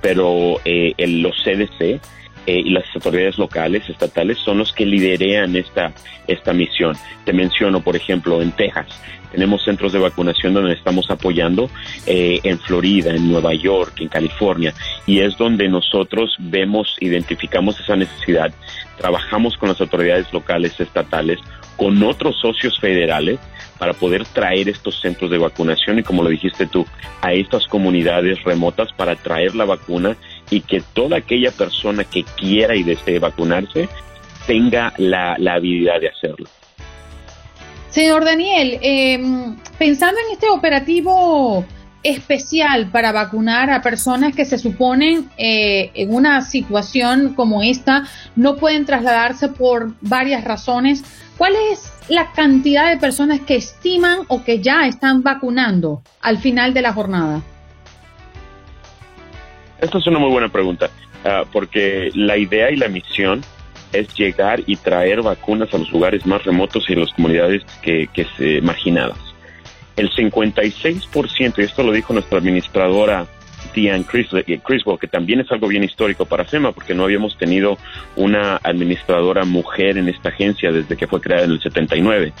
pero eh, en los CDC eh, y las autoridades locales, estatales, son los que liderean esta, esta misión. Te menciono, por ejemplo, en Texas, tenemos centros de vacunación donde estamos apoyando eh, en Florida, en Nueva York, en California, y es donde nosotros vemos, identificamos esa necesidad, trabajamos con las autoridades locales, estatales, con otros socios federales para poder traer estos centros de vacunación y como lo dijiste tú, a estas comunidades remotas para traer la vacuna y que toda aquella persona que quiera y desee vacunarse tenga la, habilidad de hacerlo. Señor Daniel, em, pensando en este operativo especial para vacunar a personas que se suponen eh, en una situación como esta no pueden trasladarse por varias razones, ¿cuál es la cantidad de personas que estiman o que ya están vacunando al final de la jornada? Esta es una muy buena pregunta, ah, porque la idea y la misión es llegar y traer vacunas a los lugares más remotos y a las comunidades que, que se marginadas. El 56%, y esto lo dijo nuestra administradora Diane Criswell, que también es algo bien histórico para FEMA, porque no habíamos tenido una administradora mujer en esta agencia desde que fue creada en el 79.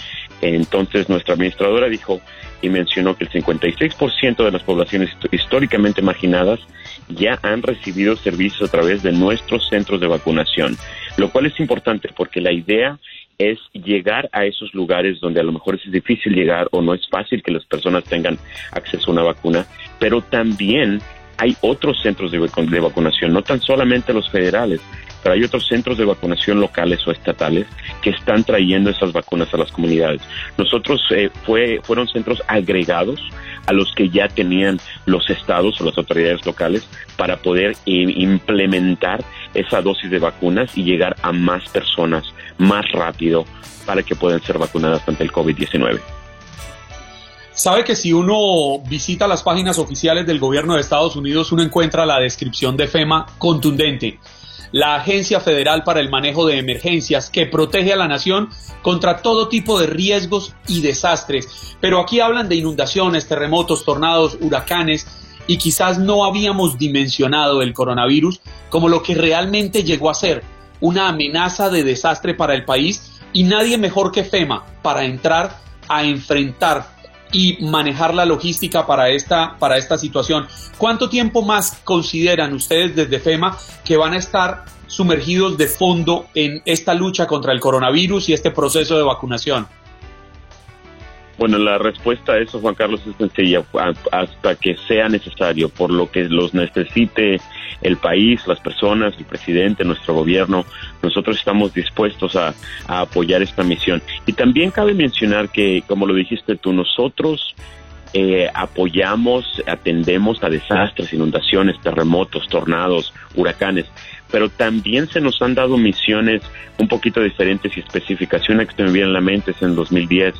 Entonces nuestra administradora dijo y mencionó que el 56% de las poblaciones históricamente marginadas ya han recibido servicios a través de nuestros centros de vacunación, lo cual es importante porque la idea es llegar a esos lugares donde a lo mejor es difícil llegar o no es fácil que las personas tengan acceso a una vacuna, pero también hay otros centros de, vacunación, no tan solamente los federales, pero hay otros centros de vacunación locales o estatales que están trayendo esas vacunas a las comunidades. Nosotros eh, fue, fueron centros agregados a los que ya tenían los estados o las autoridades locales para poder implementar esa dosis de vacunas y llegar a más personas más rápido para que puedan ser vacunadas ante el COVID-19. Sabe que si uno visita las páginas oficiales del gobierno de Estados Unidos, uno encuentra la descripción de FEMA contundente la Agencia Federal para el Manejo de Emergencias, que protege a la nación contra todo tipo de riesgos y desastres. Pero aquí hablan de inundaciones, terremotos, tornados, huracanes, y quizás no habíamos dimensionado el coronavirus como lo que realmente llegó a ser una amenaza de desastre para el país y nadie mejor que FEMA para entrar a enfrentar y manejar la logística para esta, para esta situación. ¿Cuánto tiempo más consideran ustedes desde FEMA que van a estar sumergidos de fondo en esta lucha contra el coronavirus y este proceso de vacunación? Bueno, la respuesta a eso, Juan Carlos, es sencilla, hasta que sea necesario, por lo que los necesite el país, las personas, el presidente, nuestro gobierno, nosotros estamos dispuestos a, apoyar esta misión. Y también cabe mencionar que, como lo dijiste tú, nosotros eh, apoyamos, atendemos a desastres, inundaciones, terremotos, tornados, huracanes, pero también se nos han dado misiones un poquito diferentes y específicas. Una que me viene en la mente es en 2010,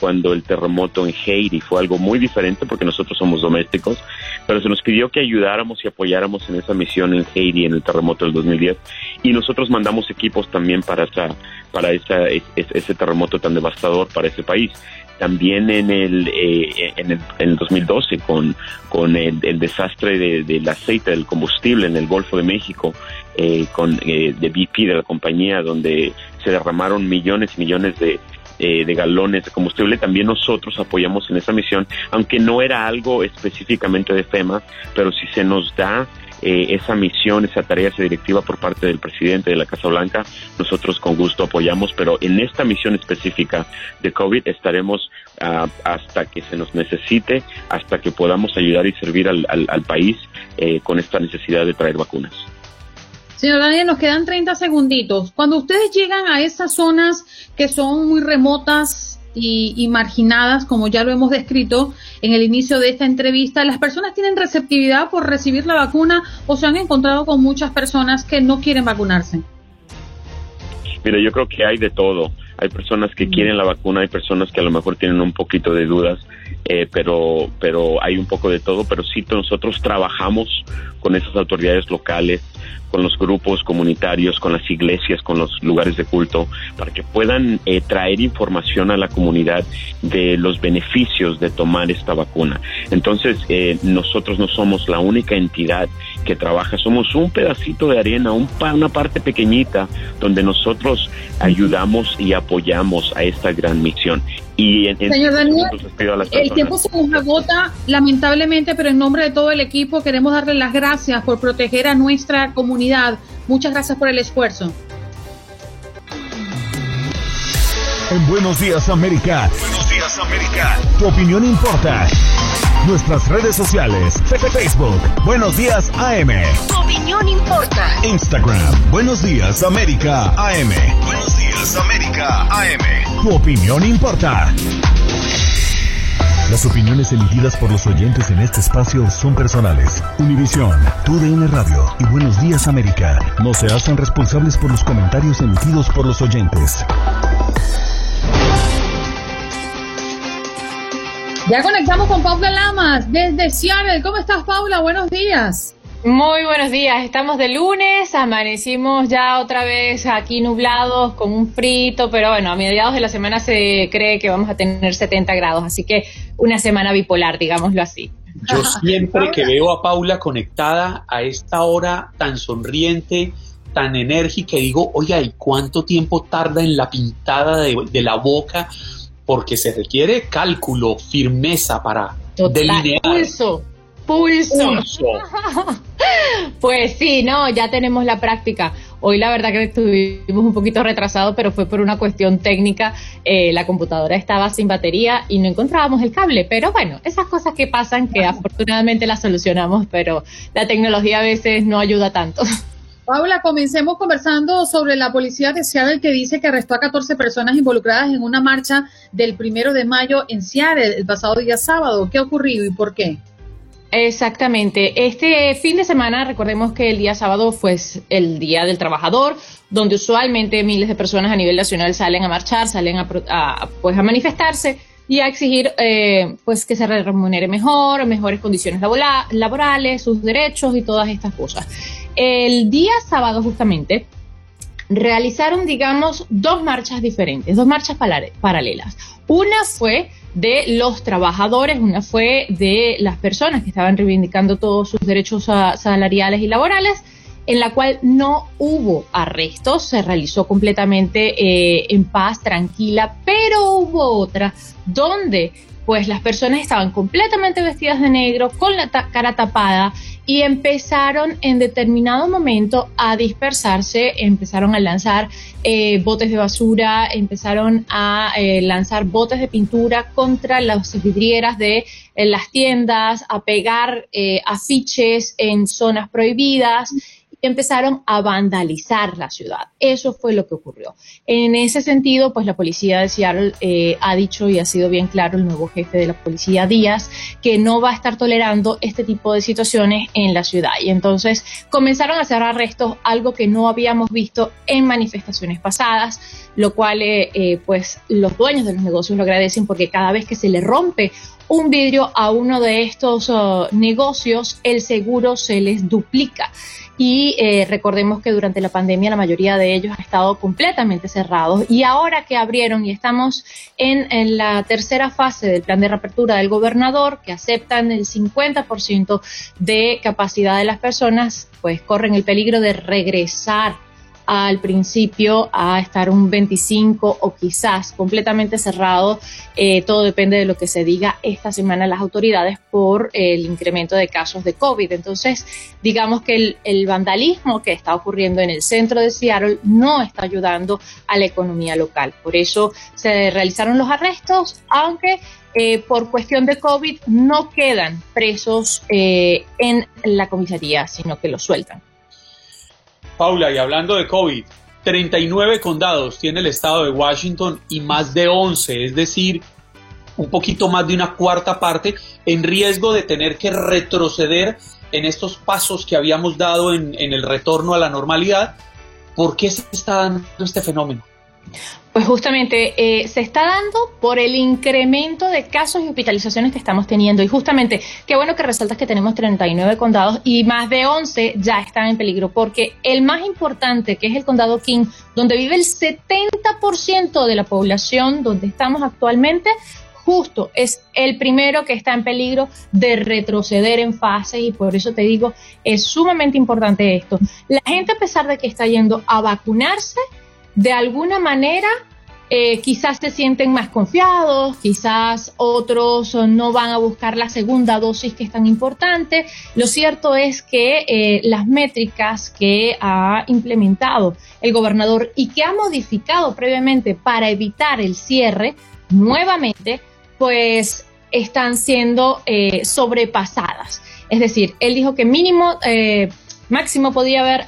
cuando el terremoto en Haiti fue algo muy diferente porque nosotros somos domésticos, pero se nos pidió que ayudáramos y apoyáramos en esa misión en Haiti en el terremoto del 2010 y nosotros mandamos equipos también para esa para esa, ese terremoto tan devastador para ese país también en el, eh, en el, en el 2012 con, con el, desastre de, del aceite, del combustible en el Golfo de México, eh, con, eh, de BP, de la compañía, donde se derramaron millones y millones de, eh, de galones de combustible, también nosotros apoyamos en esa misión, aunque no era algo específicamente de FEMA, pero si se nos da eh, esa misión, esa tarea, esa directiva por parte del presidente de la Casa Blanca, nosotros con gusto apoyamos, pero en esta misión específica de COVID estaremos ah, hasta que se nos necesite, hasta que podamos ayudar y servir al, al, país eh, con esta necesidad de traer vacunas. Señor Daniel, nos quedan 30 segunditos. Cuando ustedes llegan a esas zonas que son muy remotas y, marginadas, como ya lo hemos descrito en el inicio de esta entrevista, ¿las personas tienen receptividad por recibir la vacuna o se han encontrado con muchas personas que no quieren vacunarse? Mira, yo creo que hay de todo. Hay personas que quieren la vacuna, hay personas que a lo mejor tienen un poquito de dudas, eh, pero, pero hay un poco de todo. Pero sí, nosotros trabajamos con esas autoridades locales, con los grupos comunitarios, con las iglesias, con los lugares de culto, para que puedan eh, traer información a la comunidad de los beneficios de tomar esta vacuna. Entonces, eh, nosotros no somos la única entidad que trabaja, somos un pedacito de arena, un, una parte pequeñita donde nosotros ayudamos y apoyamos a esta gran misión. Y en, Señor Daniel, el tiempo se nos agota, lamentablemente, pero en nombre de todo el equipo queremos darle las gracias por proteger a nuestra comunidad. Muchas gracias por el esfuerzo. En Buenos Días América. Buenos Días América. Tu opinión importa. Nuestras redes sociales. Facebook. Buenos Días AM. Tu opinión importa. Instagram. Buenos Días América AM. Buenos Días América AM. Tu opinión importa. Las opiniones emitidas por los oyentes en este espacio son personales. Univisión, TUDN Radio y Buenos Días América no se hacen responsables por los comentarios emitidos por los oyentes. Ya conectamos con Paula Lamas desde Seattle. ¿Cómo estás, Paula? Buenos días. Muy buenos días, estamos de lunes, amanecimos ya otra vez aquí nublados con un frito, pero bueno, a mediados de la semana se cree que vamos a tener 70 grados, así que una semana bipolar, digámoslo así. Yo siempre que veo a Paula conectada a esta hora tan sonriente, tan enérgica, digo, oiga, ¿y cuánto tiempo tarda en la pintada de, de la boca? Porque se requiere cálculo, firmeza para delinear. Pulso, pulso. pues sí, no, ya tenemos la práctica. Hoy la verdad que estuvimos un poquito retrasados, pero fue por una cuestión técnica. Eh, la computadora estaba sin batería y no encontrábamos el cable. Pero bueno, esas cosas que pasan, que afortunadamente las solucionamos, pero la tecnología a veces no ayuda tanto. Paula, comencemos conversando sobre la policía de Seattle que dice que arrestó a 14 personas involucradas en una marcha del primero de mayo en Seattle el pasado día sábado. ¿Qué ha ocurrido y por qué? Exactamente. Este fin de semana, recordemos que el día sábado fue el Día del Trabajador, donde usualmente miles de personas a nivel nacional salen a marchar, salen a, pues, a manifestarse y a exigir eh, pues que se remunere mejor, mejores condiciones laborales, sus derechos y todas estas cosas. El día sábado justamente realizaron, digamos, dos marchas diferentes, dos marchas paralelas. Una fue de los trabajadores, una fue de las personas que estaban reivindicando todos sus derechos salariales y laborales, en la cual no hubo arrestos, se realizó completamente eh, en paz, tranquila, pero hubo otra donde pues las personas estaban completamente vestidas de negro, con la cara tapada y empezaron en determinado momento a dispersarse, empezaron a lanzar eh, botes de basura, empezaron a eh, lanzar botes de pintura contra las vidrieras de las tiendas, a pegar afiches en zonas prohibidas empezaron a vandalizar la ciudad. Eso fue lo que ocurrió. En ese sentido, pues la policía de Seattle eh, ha dicho y ha sido bien claro el nuevo jefe de la policía Díaz que no va a estar tolerando este tipo de situaciones en la ciudad. Y entonces comenzaron a hacer arrestos, algo que no habíamos visto en manifestaciones pasadas, lo cual eh, eh, pues los dueños de los negocios lo agradecen porque cada vez que se le rompe un vidrio a uno de estos uh, negocios, el seguro se les duplica. Y eh, recordemos que durante la pandemia la mayoría de ellos ha estado completamente cerrados. Y ahora que abrieron y estamos en la tercera fase del plan de reapertura del gobernador, que aceptan el 50% de capacidad de las personas, pues corren el peligro de regresar al principio a estar un 25 o quizás completamente cerrado. Eh, todo depende de lo que se diga esta semana las autoridades por el incremento de casos de COVID. Entonces, digamos que el, el, vandalismo que está ocurriendo en el centro de Seattle no está ayudando a la economía local. Por eso se realizaron los arrestos, aunque eh, por cuestión de COVID no quedan presos eh, en la comisaría, sino que los sueltan. Paula, y hablando de COVID, 39 condados tiene el estado de Washington y más de 11, es decir, un poquito más de una cuarta parte, en riesgo de tener que retroceder en estos pasos que habíamos dado en, en el retorno a la normalidad. ¿Por qué se está dando este fenómeno? Pues justamente eh, se está dando por el incremento de casos y hospitalizaciones que estamos teniendo. Y justamente, qué bueno que resaltas que tenemos 39 condados y más de 11 ya están en peligro, porque el más importante, que es el condado King, donde vive el 70% de la población donde estamos actualmente, justo es el primero que está en peligro de retroceder en fase y por eso te digo, es sumamente importante esto. La gente a pesar de que está yendo a vacunarse, de alguna manera eh, quizás se sienten más confiados, quizás otros no van a buscar la segunda dosis que es tan importante. Lo cierto es que eh, las métricas que ha implementado el gobernador y que ha modificado previamente para evitar el cierre nuevamente, pues están siendo eh, sobrepasadas. Es decir, él dijo que mínimo, máximo podía haber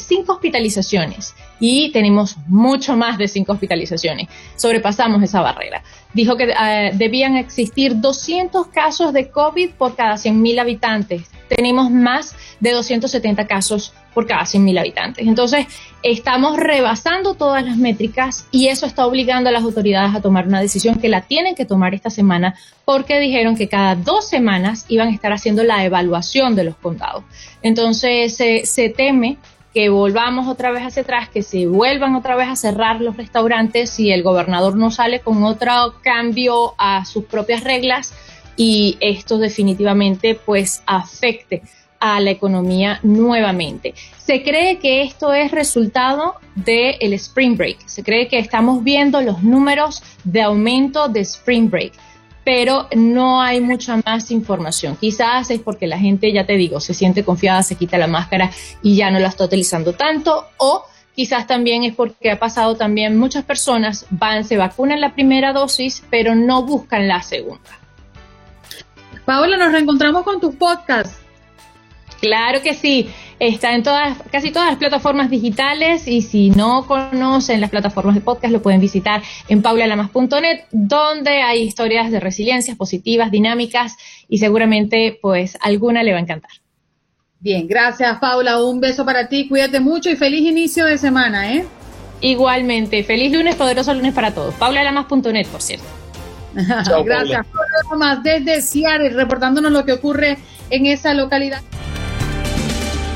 cinco hospitalizaciones y tenemos mucho más de cinco hospitalizaciones. Sobrepasamos esa barrera. Dijo que eh, debían existir 200 casos de COVID por cada 100.000 habitantes. Tenemos más de 270 casos por cada 100.000 habitantes. Entonces, estamos rebasando todas las métricas y eso está obligando a las autoridades a tomar una decisión que la tienen que tomar esta semana porque dijeron que cada dos semanas iban a estar haciendo la evaluación de los condados. Entonces, se teme que volvamos otra vez hacia atrás, que se vuelvan otra vez a cerrar los restaurantes si el gobernador no sale con otro cambio a sus propias reglas y esto definitivamente pues afecte a la economía nuevamente. Se cree que esto es resultado del Spring Break. Se cree que estamos viendo los números de aumento de Spring Break pero no hay mucha más información. Quizás es porque la gente, ya te digo, se siente confiada, se quita la máscara y ya no la está utilizando tanto, o quizás también es porque ha pasado también muchas personas van, se vacunan la primera dosis, pero no buscan la segunda. Paola, nos reencontramos con tus podcasts. Claro que sí. Está en todas, casi todas las plataformas digitales y si no conocen las plataformas de podcast lo pueden visitar en paulalamas.net donde hay historias de resiliencias positivas, dinámicas y seguramente pues alguna le va a encantar. Bien, gracias Paula, un beso para ti, cuídate mucho y feliz inicio de semana, ¿eh? Igualmente, feliz lunes, poderoso lunes para todos. paulalamas.net, por cierto. gracias, Paula desde Seattle, reportándonos lo que ocurre en esa localidad.